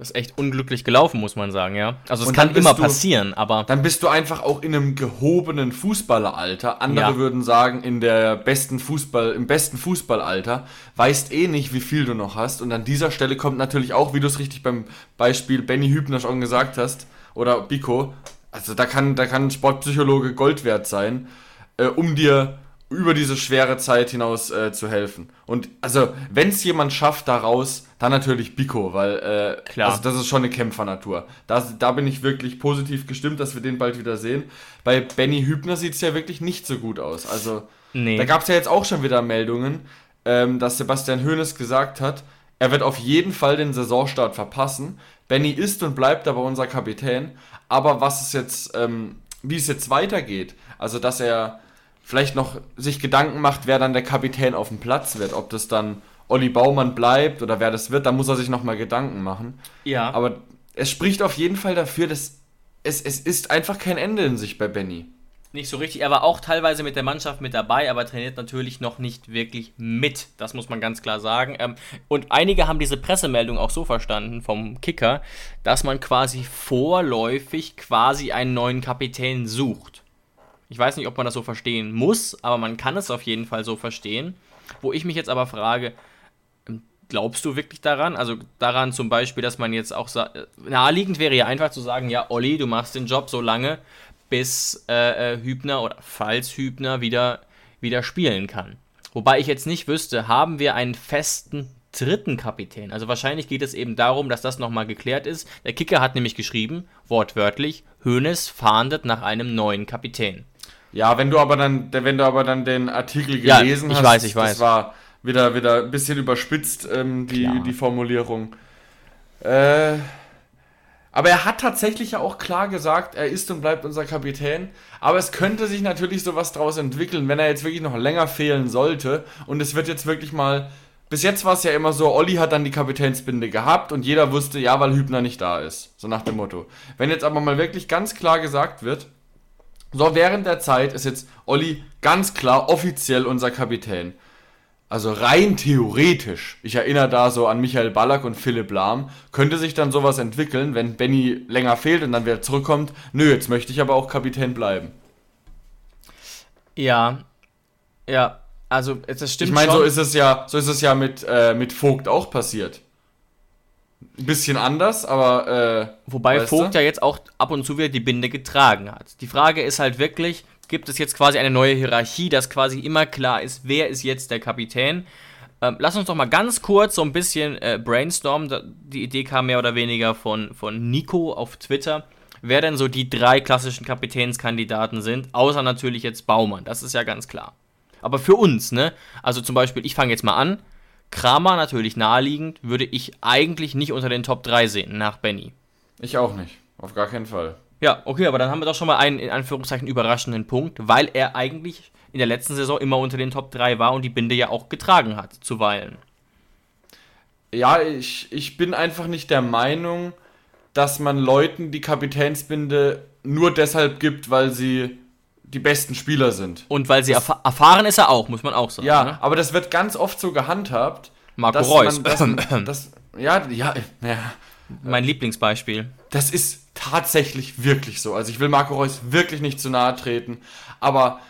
Das ist echt unglücklich gelaufen, muss man sagen, ja. Also es kann immer du, passieren, aber. Dann bist du einfach auch in einem gehobenen Fußballeralter. Andere ja. würden sagen, in der besten Fußball, im besten Fußballalter, weißt eh nicht, wie viel du noch hast. Und an dieser Stelle kommt natürlich auch, wie du es richtig beim Beispiel Benny Hübner schon gesagt hast, oder Biko, also da kann, da kann Sportpsychologe Gold wert sein, äh, um dir über diese schwere Zeit hinaus äh, zu helfen. Und also, wenn es jemand schafft daraus, dann natürlich Biko, weil äh, Klar. Also das ist schon eine Kämpfernatur. Da, da bin ich wirklich positiv gestimmt, dass wir den bald wieder sehen. Bei Benny Hübner sieht es ja wirklich nicht so gut aus. Also, nee. da gab es ja jetzt auch schon wieder Meldungen, ähm, dass Sebastian Hoeneß gesagt hat, er wird auf jeden Fall den Saisonstart verpassen. Benny ist und bleibt aber unser Kapitän. Aber was es jetzt, ähm, wie es jetzt weitergeht, also dass er vielleicht noch sich Gedanken macht, wer dann der Kapitän auf dem Platz wird. Ob das dann Olli Baumann bleibt oder wer das wird, da muss er sich nochmal Gedanken machen. Ja. Aber es spricht auf jeden Fall dafür, dass es, es ist einfach kein Ende in sich bei Benny. Nicht so richtig. Er war auch teilweise mit der Mannschaft mit dabei, aber trainiert natürlich noch nicht wirklich mit. Das muss man ganz klar sagen. Ähm, und einige haben diese Pressemeldung auch so verstanden vom Kicker, dass man quasi vorläufig quasi einen neuen Kapitän sucht. Ich weiß nicht, ob man das so verstehen muss, aber man kann es auf jeden Fall so verstehen. Wo ich mich jetzt aber frage, ähm, glaubst du wirklich daran? Also daran zum Beispiel, dass man jetzt auch äh, naheliegend wäre ja einfach zu sagen, ja, Olli, du machst den Job so lange, bis äh, äh, Hübner oder falls Hübner wieder, wieder spielen kann. Wobei ich jetzt nicht wüsste, haben wir einen festen dritten Kapitän? Also wahrscheinlich geht es eben darum, dass das nochmal geklärt ist. Der Kicker hat nämlich geschrieben, wortwörtlich, Hoeneß fahndet nach einem neuen Kapitän. Ja, wenn du aber dann, wenn du aber dann den Artikel gelesen ja, ich hast, weiß, ich weiß. das war wieder, wieder ein bisschen überspitzt, ähm, die, die Formulierung. Äh, aber er hat tatsächlich ja auch klar gesagt, er ist und bleibt unser Kapitän. Aber es könnte sich natürlich sowas draus entwickeln, wenn er jetzt wirklich noch länger fehlen sollte. Und es wird jetzt wirklich mal. Bis jetzt war es ja immer so, Olli hat dann die Kapitänsbinde gehabt und jeder wusste, ja, weil Hübner nicht da ist. So nach dem Motto. Wenn jetzt aber mal wirklich ganz klar gesagt wird, so, während der Zeit ist jetzt Olli ganz klar offiziell unser Kapitän. Also rein theoretisch, ich erinnere da so an Michael Ballack und Philipp Lahm, könnte sich dann sowas entwickeln, wenn Benny länger fehlt und dann wieder zurückkommt. Nö, jetzt möchte ich aber auch Kapitän bleiben. Ja, ja, also das stimmt. Ich meine, so ist es ja, so ist es ja mit, äh, mit Vogt auch passiert. Ein bisschen anders, aber. Äh, Wobei Vogt du? ja jetzt auch ab und zu wieder die Binde getragen hat. Die Frage ist halt wirklich: gibt es jetzt quasi eine neue Hierarchie, dass quasi immer klar ist, wer ist jetzt der Kapitän? Ähm, lass uns doch mal ganz kurz so ein bisschen äh, brainstormen. Die Idee kam mehr oder weniger von, von Nico auf Twitter. Wer denn so die drei klassischen Kapitänskandidaten sind, außer natürlich jetzt Baumann, das ist ja ganz klar. Aber für uns, ne? Also zum Beispiel, ich fange jetzt mal an. Kramer natürlich naheliegend, würde ich eigentlich nicht unter den Top 3 sehen, nach Benny. Ich auch nicht, auf gar keinen Fall. Ja, okay, aber dann haben wir doch schon mal einen, in Anführungszeichen, überraschenden Punkt, weil er eigentlich in der letzten Saison immer unter den Top 3 war und die Binde ja auch getragen hat, zuweilen. Ja, ich, ich bin einfach nicht der Meinung, dass man Leuten die Kapitänsbinde nur deshalb gibt, weil sie die besten Spieler sind. Und weil sie erf erfahren ist er auch, muss man auch sagen. Ja, ne? aber das wird ganz oft so gehandhabt. Marco Reus. Das, [laughs] das, ja, ja, ja. Mein Lieblingsbeispiel. Das ist tatsächlich wirklich so. Also ich will Marco Reus wirklich nicht zu nahe treten, aber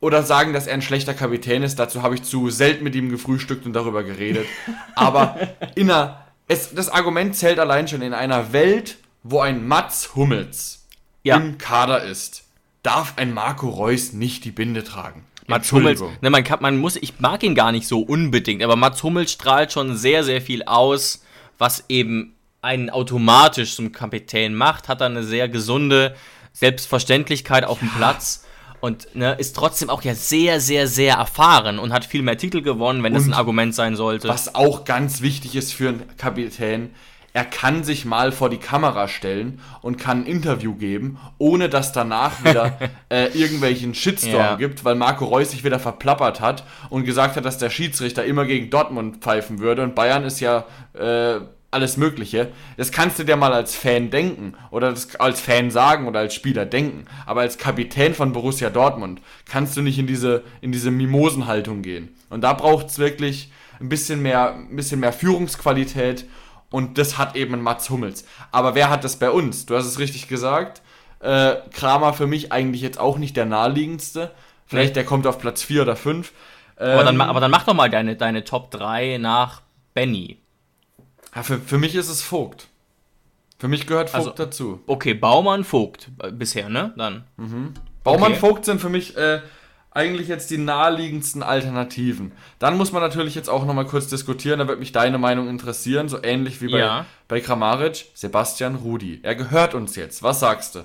oder sagen, dass er ein schlechter Kapitän ist. Dazu habe ich zu selten mit ihm gefrühstückt und darüber geredet. [laughs] Aber in einer, es, das Argument zählt allein schon in einer Welt, wo ein Mats Hummels ja. im Kader ist darf ein Marco Reus nicht die Binde tragen. Mats Hummels, ne, man, kann, man muss, ich mag ihn gar nicht so unbedingt, aber Mats Hummels strahlt schon sehr, sehr viel aus, was eben einen automatisch zum Kapitän macht, hat er eine sehr gesunde Selbstverständlichkeit auf dem Platz und ne, ist trotzdem auch ja sehr, sehr, sehr erfahren und hat viel mehr Titel gewonnen, wenn das ein Argument sein sollte. Was auch ganz wichtig ist für einen Kapitän, er kann sich mal vor die Kamera stellen und kann ein Interview geben, ohne dass danach wieder [laughs] äh, irgendwelchen Shitstorm Ja. gibt, weil Marco Reus sich wieder verplappert hat und gesagt hat, dass der Schiedsrichter immer gegen Dortmund pfeifen würde und Bayern ist ja äh, alles Mögliche. Das kannst du dir mal als Fan denken oder das als Fan sagen oder als Spieler denken. Aber als Kapitän von Borussia Dortmund kannst du nicht in diese, in diese Mimosenhaltung gehen. Und da braucht es wirklich ein bisschen mehr, ein bisschen mehr Führungsqualität und das hat eben ein Mats Hummels. Aber wer hat das bei uns? Du hast es richtig gesagt. Äh, Kramer für mich eigentlich jetzt auch nicht der naheliegendste. Vielleicht Nee. der kommt auf Platz 4 oder 5. aber, dann, ma- aber dann mach doch mal deine, deine Top 3 nach Benny. Ja, für, für mich ist es Vogt. Für mich gehört Vogt Also- dazu. Okay, Baumann, Vogt äh, bisher, ne? Dann. Baumann okay. Vogt sind für mich äh, eigentlich jetzt die naheliegendsten Alternativen. Dann muss man natürlich jetzt auch nochmal kurz diskutieren, da wird mich deine Meinung interessieren, so ähnlich wie bei, Ja. bei Kramaric, Sebastian Rudi. Er gehört uns jetzt. Was sagst du?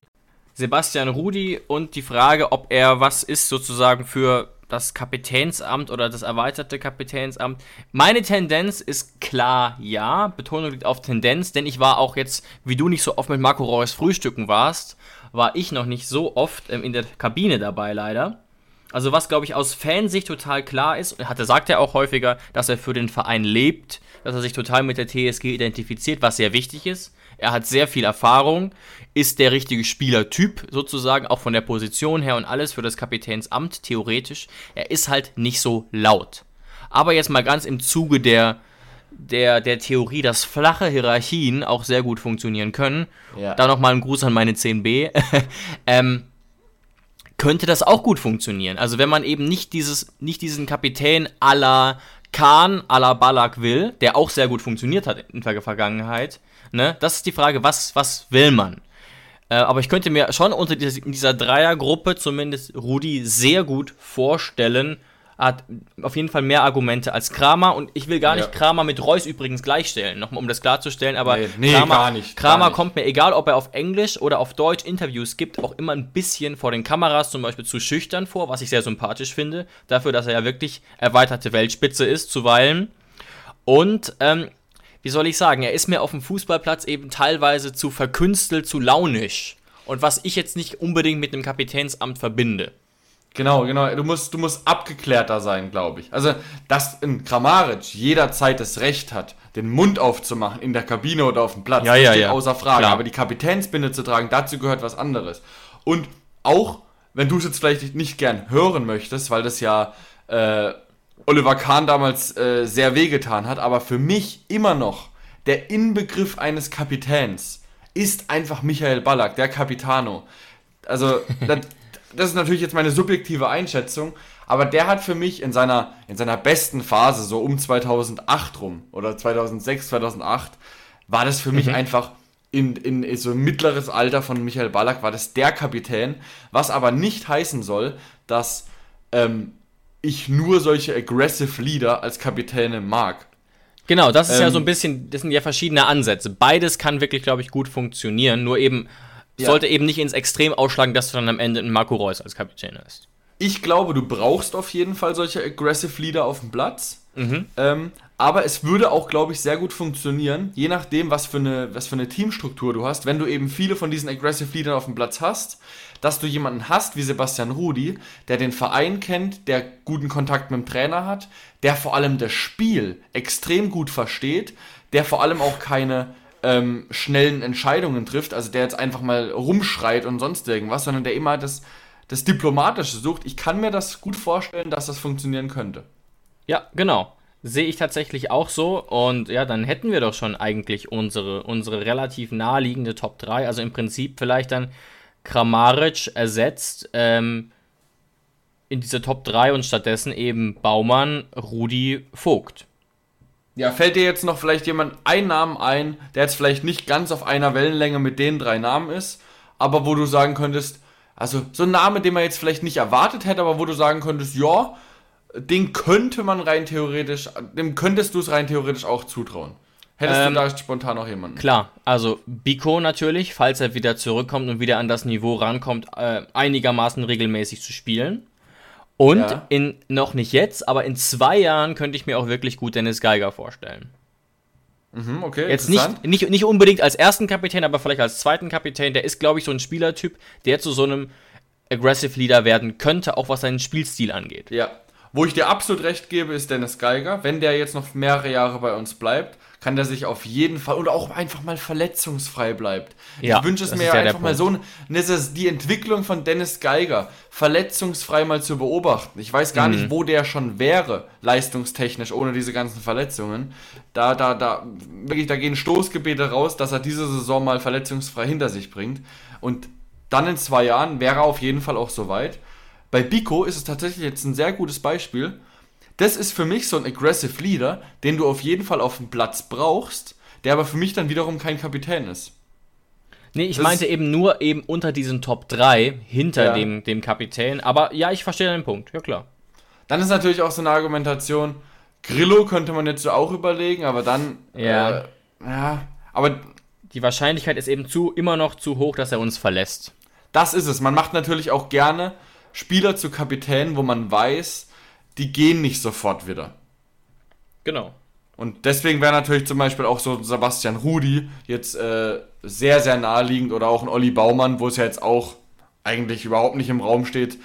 Sebastian Rudi und die Frage, ob er was ist sozusagen für das Kapitänsamt oder das erweiterte Kapitänsamt. Meine Tendenz ist klar ja. Betonung liegt auf Tendenz, denn ich war auch jetzt, wie du nicht so oft mit Marco Reus frühstücken warst, war ich noch nicht so oft ähm, in der Kabine dabei leider. Also was, glaube ich, aus Fansicht total klar ist, hatte, sagt er auch häufiger, dass er für den Verein lebt, dass er sich total mit der TSG identifiziert, was sehr wichtig ist. Er hat sehr viel Erfahrung, ist der richtige Spielertyp sozusagen, auch von der Position her und alles für das Kapitänsamt, theoretisch. Er ist halt nicht so laut. Aber jetzt mal ganz im Zuge der, der, der Theorie, dass flache Hierarchien auch sehr gut funktionieren können. Ja. Da nochmal ein Gruß an meine 10b. [laughs] ähm, könnte das auch gut funktionieren. Also wenn man eben nicht dieses, nicht diesen Kapitän à la Kahn, à la Ballack will, der auch sehr gut funktioniert hat in der Vergangenheit, ne? Das ist die Frage, was, was will man? Äh, aber ich könnte mir schon unter dieser, in dieser Dreiergruppe zumindest Rudi sehr gut vorstellen, hat auf jeden Fall mehr Argumente als Kramer und ich will gar nicht Ja. Kramer mit Reus übrigens gleichstellen, nochmal um das klarzustellen, aber Nee, nee, Kramer, gar nicht, Kramer gar nicht. kommt mir, egal ob er auf Englisch oder auf Deutsch Interviews gibt, auch immer ein bisschen vor den Kameras zum Beispiel zu schüchtern vor, was ich sehr sympathisch finde, dafür, dass er ja wirklich erweiterte Weltspitze ist, zuweilen. Und, ähm, wie soll ich sagen, er ist mir auf dem Fußballplatz eben teilweise zu verkünstelt, zu launisch. Und was ich jetzt nicht unbedingt mit einem Kapitänsamt verbinde. Genau, genau. Du musst, du musst abgeklärter sein, glaube ich. Also, dass ein Kramaric jederzeit das Recht hat, den Mund aufzumachen in der Kabine oder auf dem Platz, Ja, das ja, steht ja. außer Frage. Klar. Aber die Kapitänsbinde zu tragen, dazu gehört was anderes. Und auch, wenn du es jetzt vielleicht nicht gern hören möchtest, weil das ja äh, Oliver Kahn damals äh, sehr wehgetan hat, aber für mich immer noch der Inbegriff eines Kapitäns ist einfach Michael Ballack, der Capitano. Also, [laughs] das, das ist natürlich jetzt meine subjektive Einschätzung, aber der hat für mich in seiner, in seiner besten Phase, so um 2008 rum oder 2006, 2008, war das für mich einfach in, in so mittleres Alter von Michael Ballack, war das der Kapitän, was aber nicht heißen soll, dass ähm, ich nur solche aggressive Leader als Kapitäne mag. Genau, das ist ja Ähm, so ein bisschen, das sind ja verschiedene Ansätze. Beides kann wirklich, glaube ich, gut funktionieren, nur eben Ja. sollte eben nicht ins Extrem ausschlagen, dass du dann am Ende einen Marco Reus als Kapitän hast. Ich glaube, du brauchst auf jeden Fall solche aggressive Leader auf dem Platz. Ähm, aber es würde auch, glaube ich, sehr gut funktionieren, je nachdem, was für, eine, was für eine Teamstruktur du hast. Wenn du eben viele von diesen aggressive Leadern auf dem Platz hast, dass du jemanden hast wie Sebastian Rudi, der den Verein kennt, der guten Kontakt mit dem Trainer hat, der vor allem das Spiel extrem gut versteht, der vor allem auch keine ähm, schnellen Entscheidungen trifft, also der jetzt einfach mal rumschreit und sonst irgendwas, sondern der immer das, das Diplomatische sucht. Ich kann mir das gut vorstellen, dass das funktionieren könnte. Ja, genau. sehe ich tatsächlich auch so. Und ja, dann hätten wir doch schon eigentlich unsere, unsere relativ naheliegende Top 3. Also im Prinzip vielleicht dann Kramaric ersetzt ähm, in diese Top 3 und stattdessen eben Baumann, Rudi, Vogt. Ja, fällt dir jetzt noch vielleicht jemand ein Namen ein, der jetzt vielleicht nicht ganz auf einer Wellenlänge mit den drei Namen ist, aber wo du sagen könntest, also so ein Name, den man jetzt vielleicht nicht erwartet hätte, aber wo du sagen könntest, ja, den könnte man rein theoretisch, dem könntest du es rein theoretisch auch zutrauen. Hättest ähm, du da spontan noch jemanden? Klar, also Biko natürlich, falls er wieder zurückkommt und wieder an das Niveau rankommt, äh, einigermaßen regelmäßig zu spielen. Und ja. in, noch nicht jetzt, aber in zwei Jahren könnte ich mir auch wirklich gut Dennis Geiger vorstellen. Mhm, okay, Jetzt nicht, nicht, nicht unbedingt als ersten Kapitän, aber vielleicht als zweiten Kapitän. Der ist, glaube ich, so ein Spielertyp, der zu so einem Aggressive Leader werden könnte, auch was seinen Spielstil angeht. Ja. Wo ich dir absolut recht gebe, ist Dennis Geiger. Wenn der jetzt noch mehrere Jahre bei uns bleibt, kann der sich auf jeden Fall oder auch einfach mal verletzungsfrei bleibt. Ja, ich wünsche es mir ja einfach mal so, das ist die Entwicklung von Dennis Geiger, verletzungsfrei mal zu beobachten. Ich weiß gar mhm. nicht, wo der schon wäre, leistungstechnisch, ohne diese ganzen Verletzungen. Da, da, da, wirklich, da gehen Stoßgebete raus, dass er diese Saison mal verletzungsfrei hinter sich bringt. Und dann in zwei Jahren wäre er auf jeden Fall auch soweit. Bei Biko ist es tatsächlich jetzt ein sehr gutes Beispiel das ist für mich so ein Aggressive Leader, den du auf jeden Fall auf dem Platz brauchst, der aber für mich dann wiederum kein Kapitän ist. Nee, ich das meinte eben nur eben unter diesen Top 3 hinter ja. dem, dem Kapitän. Aber ja, ich verstehe deinen Punkt, ja klar. Dann ist natürlich auch so eine Argumentation, Grillo könnte man jetzt so auch überlegen, aber dann. Ja. Äh, ja, aber. Die Wahrscheinlichkeit ist eben zu, immer noch zu hoch, dass er uns verlässt. Das ist es. Man macht natürlich auch gerne Spieler zu Kapitän, wo man weiß, die gehen nicht sofort wieder. Genau. Und deswegen wäre natürlich zum Beispiel auch so Sebastian Rudi jetzt äh, sehr, sehr naheliegend oder auch ein Olli Baumann, wo es ja jetzt auch eigentlich überhaupt nicht im Raum steht,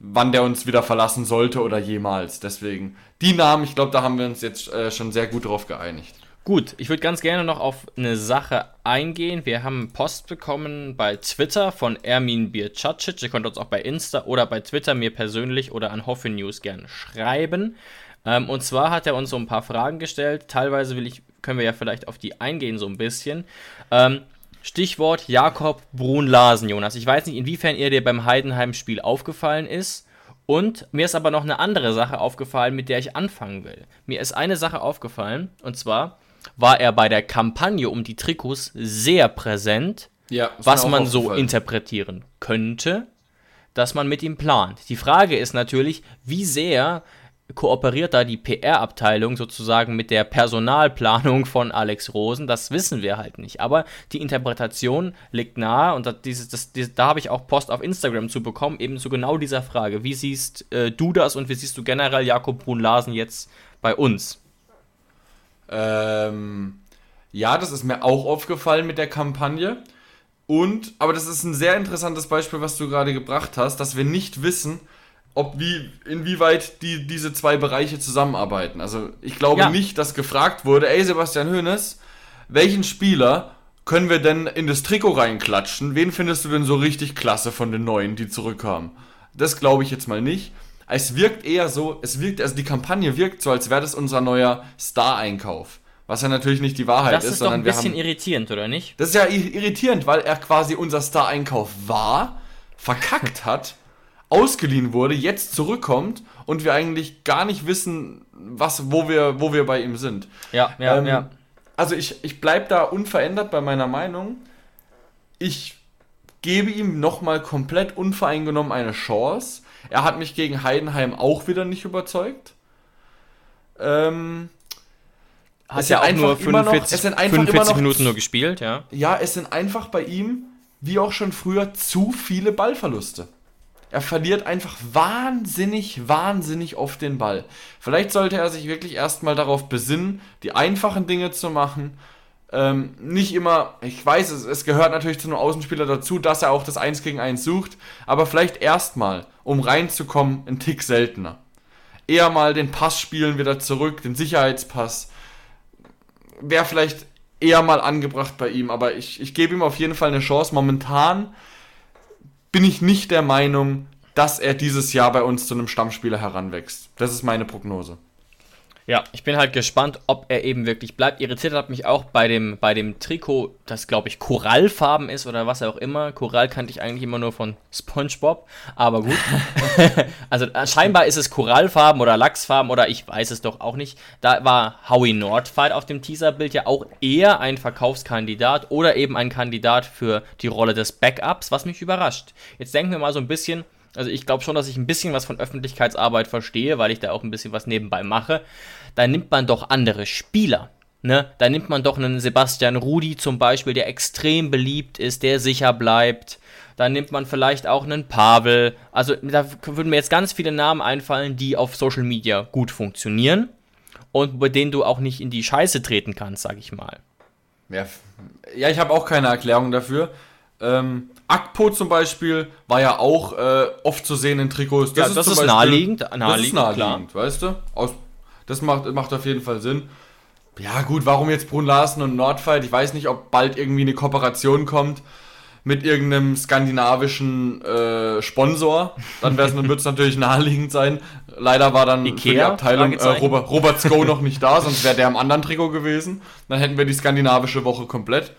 wann der uns wieder verlassen sollte oder jemals. Deswegen die Namen, ich glaube, da haben wir uns jetzt äh, schon sehr gut drauf geeinigt. Gut, ich würde ganz gerne noch auf eine Sache eingehen. Wir haben Post bekommen bei Twitter von Ermin Bircacic. Ihr könnt uns auch bei Insta oder bei Twitter mir persönlich oder an Hoffe News gerne schreiben. Ähm, und zwar hat er uns so ein paar Fragen gestellt. Teilweise will ich, können wir ja vielleicht auf die eingehen so ein bisschen. Ähm, Stichwort Jakob Brun-Larsen, Jonas. Ich weiß nicht, inwiefern ihr dir beim Heidenheim-Spiel aufgefallen ist. Und mir ist aber noch eine andere Sache aufgefallen, mit der ich anfangen will. Mir ist eine Sache aufgefallen, und zwar, war er bei der Kampagne um die Trikots sehr präsent, ja, was man so interpretieren könnte, dass man mit ihm plant. Die Frage ist natürlich, wie sehr kooperiert da die PR-Abteilung sozusagen mit der Personalplanung von Alex Rosen? Das wissen wir halt nicht. Aber die Interpretation liegt nahe und das, dieses, das, dieses, da habe ich auch Post auf Instagram zu bekommen, eben zu genau dieser Frage. Wie siehst äh, du das und wie siehst du generell Jakob Brun-Larsen jetzt bei uns? Ähm, ja, das ist mir auch aufgefallen mit der Kampagne. Und, aber das ist ein sehr interessantes Beispiel, was du gerade gebracht hast, dass wir nicht wissen, ob wie, inwieweit die, diese zwei Bereiche zusammenarbeiten. Also ich glaube ja. nicht, dass gefragt wurde, ey Sebastian Hoeneß, welchen Spieler können wir denn in das Trikot reinklatschen? Wen findest du denn so richtig klasse von den Neuen, die zurückkamen? Das glaube ich jetzt mal nicht es wirkt eher so, es wirkt, also die Kampagne wirkt so, als wäre das unser neuer Star-Einkauf. Was ja natürlich nicht die Wahrheit ist. Das ist, ist doch ein bisschen haben, irritierend, oder nicht? Das ist ja irritierend, weil er quasi unser Star-Einkauf war, verkackt [laughs] hat, ausgeliehen wurde, jetzt zurückkommt und wir eigentlich gar nicht wissen, was, wo wir, wo wir bei ihm sind. Ja, ja, ähm, ja. Also ich, ich bleibe da unverändert bei meiner Meinung. Ich gebe ihm nochmal komplett unvoreingenommen eine Chance. Er hat mich gegen Heidenheim auch wieder nicht überzeugt. Ähm, hat ja auch nur 45, noch, 45 Minuten nur gespielt, ja. Ja, es sind einfach bei ihm, wie auch schon früher, zu viele Ballverluste. Er verliert einfach wahnsinnig, wahnsinnig oft den Ball. Vielleicht sollte er sich wirklich erstmal darauf besinnen, die einfachen Dinge zu machen ähm, nicht immer, ich weiß, es, es gehört natürlich zu einem Außenspieler dazu, dass er auch das 1 gegen 1 sucht, aber vielleicht erstmal, um reinzukommen, ein Tick seltener. Eher mal den Pass spielen wieder zurück, den Sicherheitspass. Wäre vielleicht eher mal angebracht bei ihm, aber ich, ich gebe ihm auf jeden Fall eine Chance. Momentan bin ich nicht der Meinung, dass er dieses Jahr bei uns zu einem Stammspieler heranwächst. Das ist meine Prognose. Ja, ich bin halt gespannt, ob er eben wirklich bleibt. Irritiert hat mich auch bei dem, bei dem Trikot, das glaube ich Korallfarben ist oder was auch immer. Korall kannte ich eigentlich immer nur von SpongeBob, aber gut. [laughs] [laughs] also äh, scheinbar ist es Korallfarben oder Lachsfarben oder ich weiß es doch auch nicht. Da war Howie Nordfight auf dem Teaserbild ja auch eher ein Verkaufskandidat oder eben ein Kandidat für die Rolle des Backups, was mich überrascht. Jetzt denken wir mal so ein bisschen, also ich glaube schon, dass ich ein bisschen was von Öffentlichkeitsarbeit verstehe, weil ich da auch ein bisschen was nebenbei mache da nimmt man doch andere Spieler. Ne? Da nimmt man doch einen Sebastian Rudi zum Beispiel, der extrem beliebt ist, der sicher bleibt. Da nimmt man vielleicht auch einen Pavel. Also da würden mir jetzt ganz viele Namen einfallen, die auf Social Media gut funktionieren und bei denen du auch nicht in die Scheiße treten kannst, sag ich mal. Ja, ja ich habe auch keine Erklärung dafür. Ähm, Akpo zum Beispiel war ja auch äh, oft zu sehen in Trikots. Das ja, ist, das ist Beispiel, naheliegend, naheliegend. Das ist naheliegend, klar. weißt du? Aus das macht, macht auf jeden Fall Sinn. Ja, gut, warum jetzt Brun Larsen und Nordfight? Ich weiß nicht, ob bald irgendwie eine Kooperation kommt mit irgendeinem skandinavischen äh, Sponsor. Dann, wird es natürlich naheliegend sein. Leider war dann Ikea, für die Abteilung äh, Robert, Robert Sko noch nicht da, sonst wäre der im anderen Trikot gewesen. Dann hätten wir die skandinavische Woche komplett.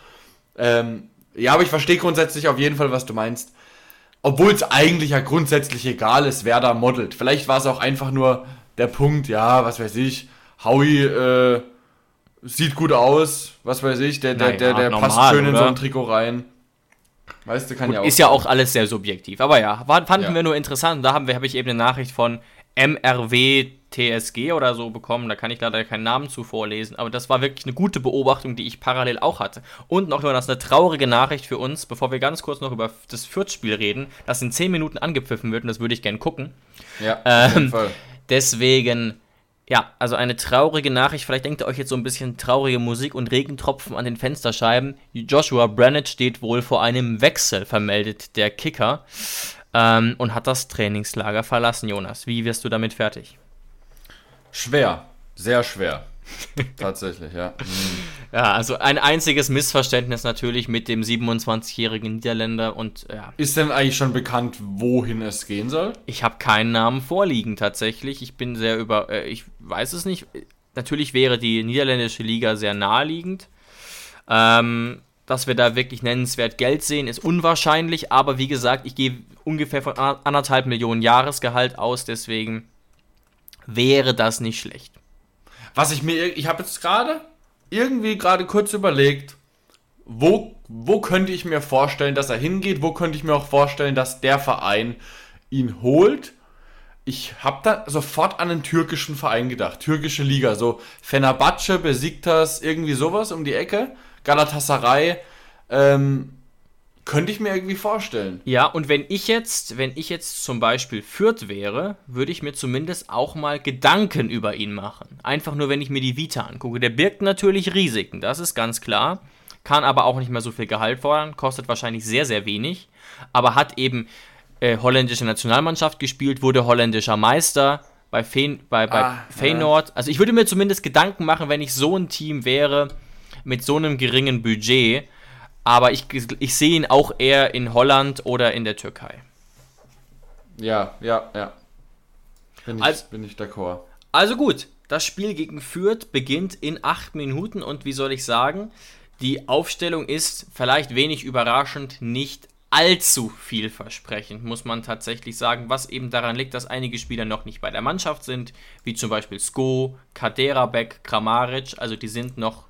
Ähm, ja, aber ich verstehe grundsätzlich auf jeden Fall, was du meinst. Obwohl es eigentlich ja grundsätzlich egal ist, wer da modelt. Vielleicht war es auch einfach nur der Punkt, ja, was weiß ich, Howie äh, sieht gut aus, was weiß ich, der, der, der, der normal, passt schön oder? in so ein Trikot rein. Weißt du, kann gut, ja auch. Ist ja auch alles sehr subjektiv. Aber ja, fanden ja. wir nur interessant. Da haben wir, habe ich eben eine Nachricht von MRW TSG oder so bekommen. Da kann ich leider keinen Namen zu vorlesen. Aber das war wirklich eine gute Beobachtung, die ich parallel auch hatte. Und noch das eine traurige Nachricht für uns, bevor wir ganz kurz noch über das Fürth-Spiel reden, das in 10 Minuten angepfiffen wird und das würde ich gerne gucken. Ja, auf jeden ähm, Fall. Deswegen, ja, also eine traurige Nachricht. Vielleicht denkt ihr euch jetzt so ein bisschen traurige Musik und Regentropfen an den Fensterscheiben. Joshua Brannett steht wohl vor einem Wechsel, vermeldet der Kicker. Ähm, und hat das Trainingslager verlassen, Jonas. Wie wirst du damit fertig? Schwer, sehr schwer. Tatsächlich, ja. [laughs] Ja, also ein einziges Missverständnis natürlich mit dem 27-jährigen Niederländer und ja. Ist denn eigentlich schon bekannt, wohin es gehen soll? Ich habe keinen Namen vorliegen tatsächlich. Ich bin sehr über, äh, ich weiß es nicht. Natürlich wäre die niederländische Liga sehr naheliegend. Ähm, dass wir da wirklich nennenswert Geld sehen, ist unwahrscheinlich, aber wie gesagt, ich gehe ungefähr von anderthalb Millionen Jahresgehalt aus, deswegen wäre das nicht schlecht. Was ich mir, ich habe jetzt gerade irgendwie gerade kurz überlegt, wo, wo könnte ich mir vorstellen, dass er hingeht, wo könnte ich mir auch vorstellen, dass der Verein ihn holt. Ich habe da sofort an einen türkischen Verein gedacht, türkische Liga, so Fenerbahce, Besiktas, irgendwie sowas um die Ecke, Galatasaray, ähm, könnte ich mir irgendwie vorstellen. Ja, und wenn ich jetzt, wenn ich jetzt zum Beispiel Fürth wäre, würde ich mir zumindest auch mal Gedanken über ihn machen. Einfach nur, wenn ich mir die Vita angucke. Der birgt natürlich Risiken, das ist ganz klar. Kann aber auch nicht mehr so viel Gehalt fordern, kostet wahrscheinlich sehr, sehr wenig. Aber hat eben äh, holländische Nationalmannschaft gespielt, wurde holländischer Meister bei, Fe bei, bei ah, Feyenoord. Ja. Also ich würde mir zumindest Gedanken machen, wenn ich so ein Team wäre, mit so einem geringen Budget aber ich, ich sehe ihn auch eher in Holland oder in der Türkei. Ja, ja, ja. Bin ich, also, bin ich d'accord. Also gut, das Spiel gegen Fürth beginnt in acht Minuten und wie soll ich sagen, die Aufstellung ist vielleicht wenig überraschend nicht allzu vielversprechend, muss man tatsächlich sagen, was eben daran liegt, dass einige Spieler noch nicht bei der Mannschaft sind, wie zum Beispiel Sko, Kaderabek, Kramaric, also die sind noch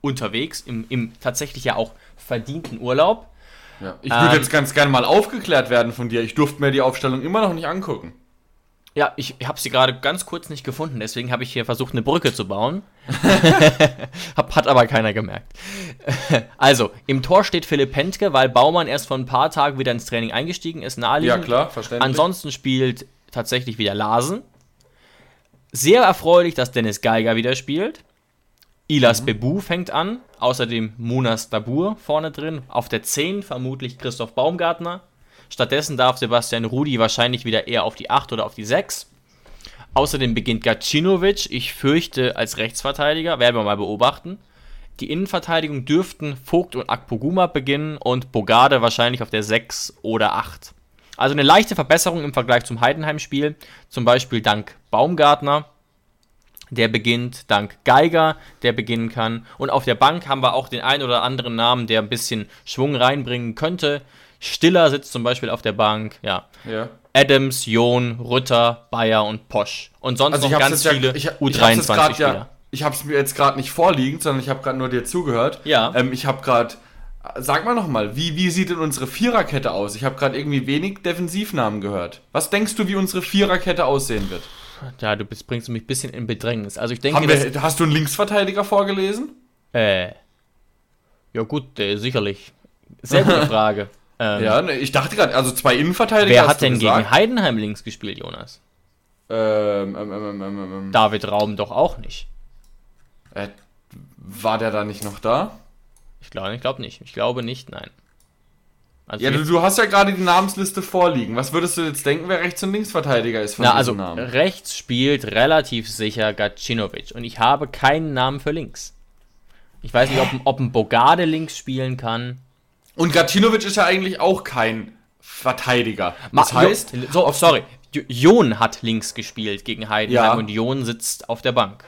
unterwegs, im, im tatsächlich ja auch verdienten Urlaub. Ja. Ich würde ähm, jetzt ganz gerne mal aufgeklärt werden von dir. Ich durfte mir die Aufstellung immer noch nicht angucken. Ja, ich habe sie gerade ganz kurz nicht gefunden, deswegen habe ich hier versucht, eine Brücke zu bauen. [laughs] hat aber keiner gemerkt. [laughs] also, im Tor steht Philipp Pentke, weil Baumann erst vor ein paar Tagen wieder ins Training eingestiegen ist, naheliegend. Ja, klar, verständlich. Ansonsten spielt tatsächlich wieder Larsen. Sehr erfreulich, dass Dennis Geiger wieder spielt. Ilas mhm. Bebu fängt an, außerdem Munas Dabur vorne drin, auf der 10 vermutlich Christoph Baumgartner. Stattdessen darf Sebastian Rudi wahrscheinlich wieder eher auf die 8 oder auf die 6. Außerdem beginnt Gacinovic, ich fürchte als Rechtsverteidiger, werden wir mal beobachten. Die Innenverteidigung dürften Vogt und Akpoguma beginnen und Bogarde wahrscheinlich auf der 6 oder 8. Also eine leichte Verbesserung im Vergleich zum Heidenheim-Spiel, zum Beispiel dank Baumgartner. Der beginnt, dank Geiger, der beginnen kann. Und auf der Bank haben wir auch den einen oder anderen Namen, der ein bisschen Schwung reinbringen könnte. Stiller sitzt zum Beispiel auf der Bank, ja. Ja. Adams, John, Rütter, Bayer und Posch. Und sonst Also ich noch ganz viele ja, ich, ich hab's jetzt U23-Spieler. grad ja, ich habe es mir jetzt gerade nicht vorliegend, sondern ich habe gerade nur dir zugehört. Ja. Ähm, ich habe gerade, sag mal noch mal, wie, wie sieht denn unsere Viererkette aus? Ich habe gerade irgendwie wenig Defensivnamen gehört. Was denkst du, wie unsere Viererkette aussehen wird? Ja, du bist, bringst mich ein bisschen in Bedrängnis. Also ich denke, wir, hast du einen Linksverteidiger vorgelesen? dass, äh, ja gut, äh, sicherlich. Sehr gute [laughs] Frage. Ähm, Ja, ne, ich dachte gerade, also zwei Innenverteidiger. Wer hat denn gesagt. gegen Heidenheim links gespielt, Jonas? Ähm, ähm, ähm, ähm, ähm, David Raum doch auch nicht. äh, war der da nicht noch da? Ich glaube ich glaub nicht. Ich glaube nicht, nein. Also Ja, du, du hast ja gerade die Namensliste vorliegen. Was würdest du jetzt denken, wer Rechts- und Linksverteidiger ist von Na, also Namen? rechts spielt relativ sicher Gacinovic und ich habe keinen Namen für links. Ich weiß nicht, ob, ein- ob ein Bogarde links spielen kann. Und Gacinovic ist ja eigentlich auch kein Verteidiger. Ma- Das heißt, Jo- so, sorry, Jo- Jon hat links gespielt gegen Heidenheim Ja. und Jon sitzt auf der Bank.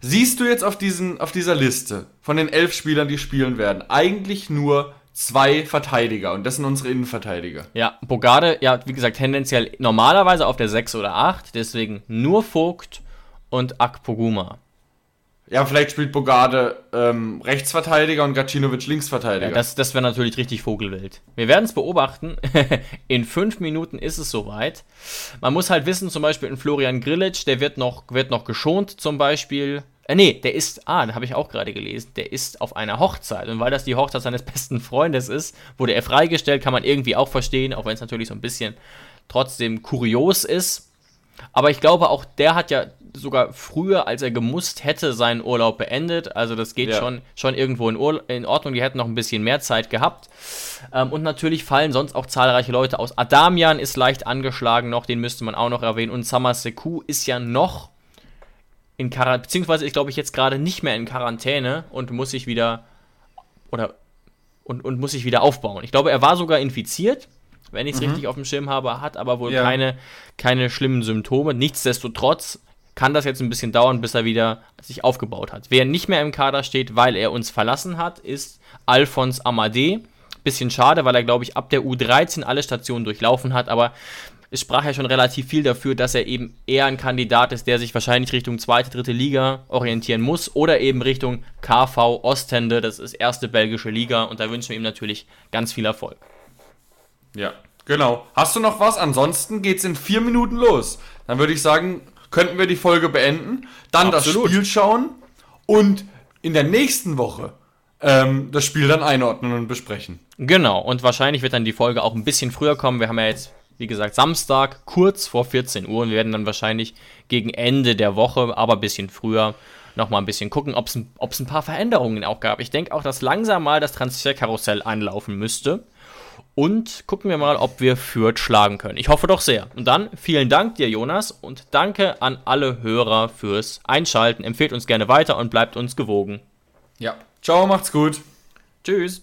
siehst du jetzt auf, diesen, auf dieser Liste von den elf Spielern, die spielen werden, eigentlich nur zwei Verteidiger und das sind unsere Innenverteidiger. Ja, Bogarde, ja, wie gesagt, tendenziell normalerweise auf der 6 oder 8, deswegen nur Vogt und Akpoguma. Ja, vielleicht spielt Bogarde ähm, Rechtsverteidiger und Gacinovic Linksverteidiger. Ja, das das wäre natürlich richtig Vogelwild. Wir werden es beobachten. [laughs] In fünf Minuten ist es soweit. Man muss halt wissen, zum Beispiel in Florian Grillitsch, der wird noch, wird noch geschont, zum Beispiel. Äh, nee, der ist, ah, da habe ich auch gerade gelesen, der ist auf einer Hochzeit. Und weil das die Hochzeit seines [laughs] besten Freundes ist, wurde er freigestellt, kann man irgendwie auch verstehen, auch wenn es natürlich so ein bisschen trotzdem kurios ist. Aber ich glaube, auch der hat ja sogar früher, als er gemusst hätte, seinen Urlaub beendet. Also das geht Ja. schon, schon irgendwo in, Ur in Ordnung. Die hätten noch ein bisschen mehr Zeit gehabt. Ähm, und natürlich fallen sonst auch zahlreiche Leute aus. Adamian ist leicht angeschlagen noch, den müsste man auch noch erwähnen. Und Samaseku ist ja noch in Quarantäne, beziehungsweise ist, glaube ich, jetzt gerade nicht mehr in Quarantäne und muss sich wieder oder und, und muss sich wieder aufbauen. Ich glaube, er war sogar infiziert, wenn ich es richtig auf dem Schirm habe, hat aber wohl Ja. keine, keine schlimmen Symptome. Nichtsdestotrotz kann das jetzt ein bisschen dauern, bis er wieder sich aufgebaut hat. Wer nicht mehr im Kader steht, weil er uns verlassen hat, ist Alphonse Amadé. Bisschen schade, weil er, glaube ich, ab der U13 alle Stationen durchlaufen hat, aber es sprach ja schon relativ viel dafür, dass er eben eher ein Kandidat ist, der sich wahrscheinlich Richtung zweite, dritte Liga orientieren muss oder eben Richtung KV Ostende, das ist erste belgische Liga und da wünschen wir ihm natürlich ganz viel Erfolg. Ja, genau. Hast du noch was? Ansonsten geht's in vier Minuten los. Dann würde ich sagen, könnten wir die Folge beenden, dann Absolut. das Spiel schauen und in der nächsten Woche ähm, das Spiel dann einordnen und besprechen. Genau, und wahrscheinlich wird dann die Folge auch ein bisschen früher kommen. Wir haben ja jetzt, wie gesagt, Samstag, kurz vor 14 Uhr und wir werden dann wahrscheinlich gegen Ende der Woche, aber ein bisschen früher, nochmal ein bisschen gucken, ob es ein, paar Veränderungen auch gab. Ich denke auch, dass langsam mal das Transferkarussell einlaufen müsste. Und gucken wir mal, ob wir Fürth schlagen können. Ich hoffe doch sehr. Und dann vielen Dank dir, Jonas, und danke an alle Hörer fürs Einschalten. Empfehlt uns gerne weiter und bleibt uns gewogen. Ja. Ciao, macht's gut. Tschüss.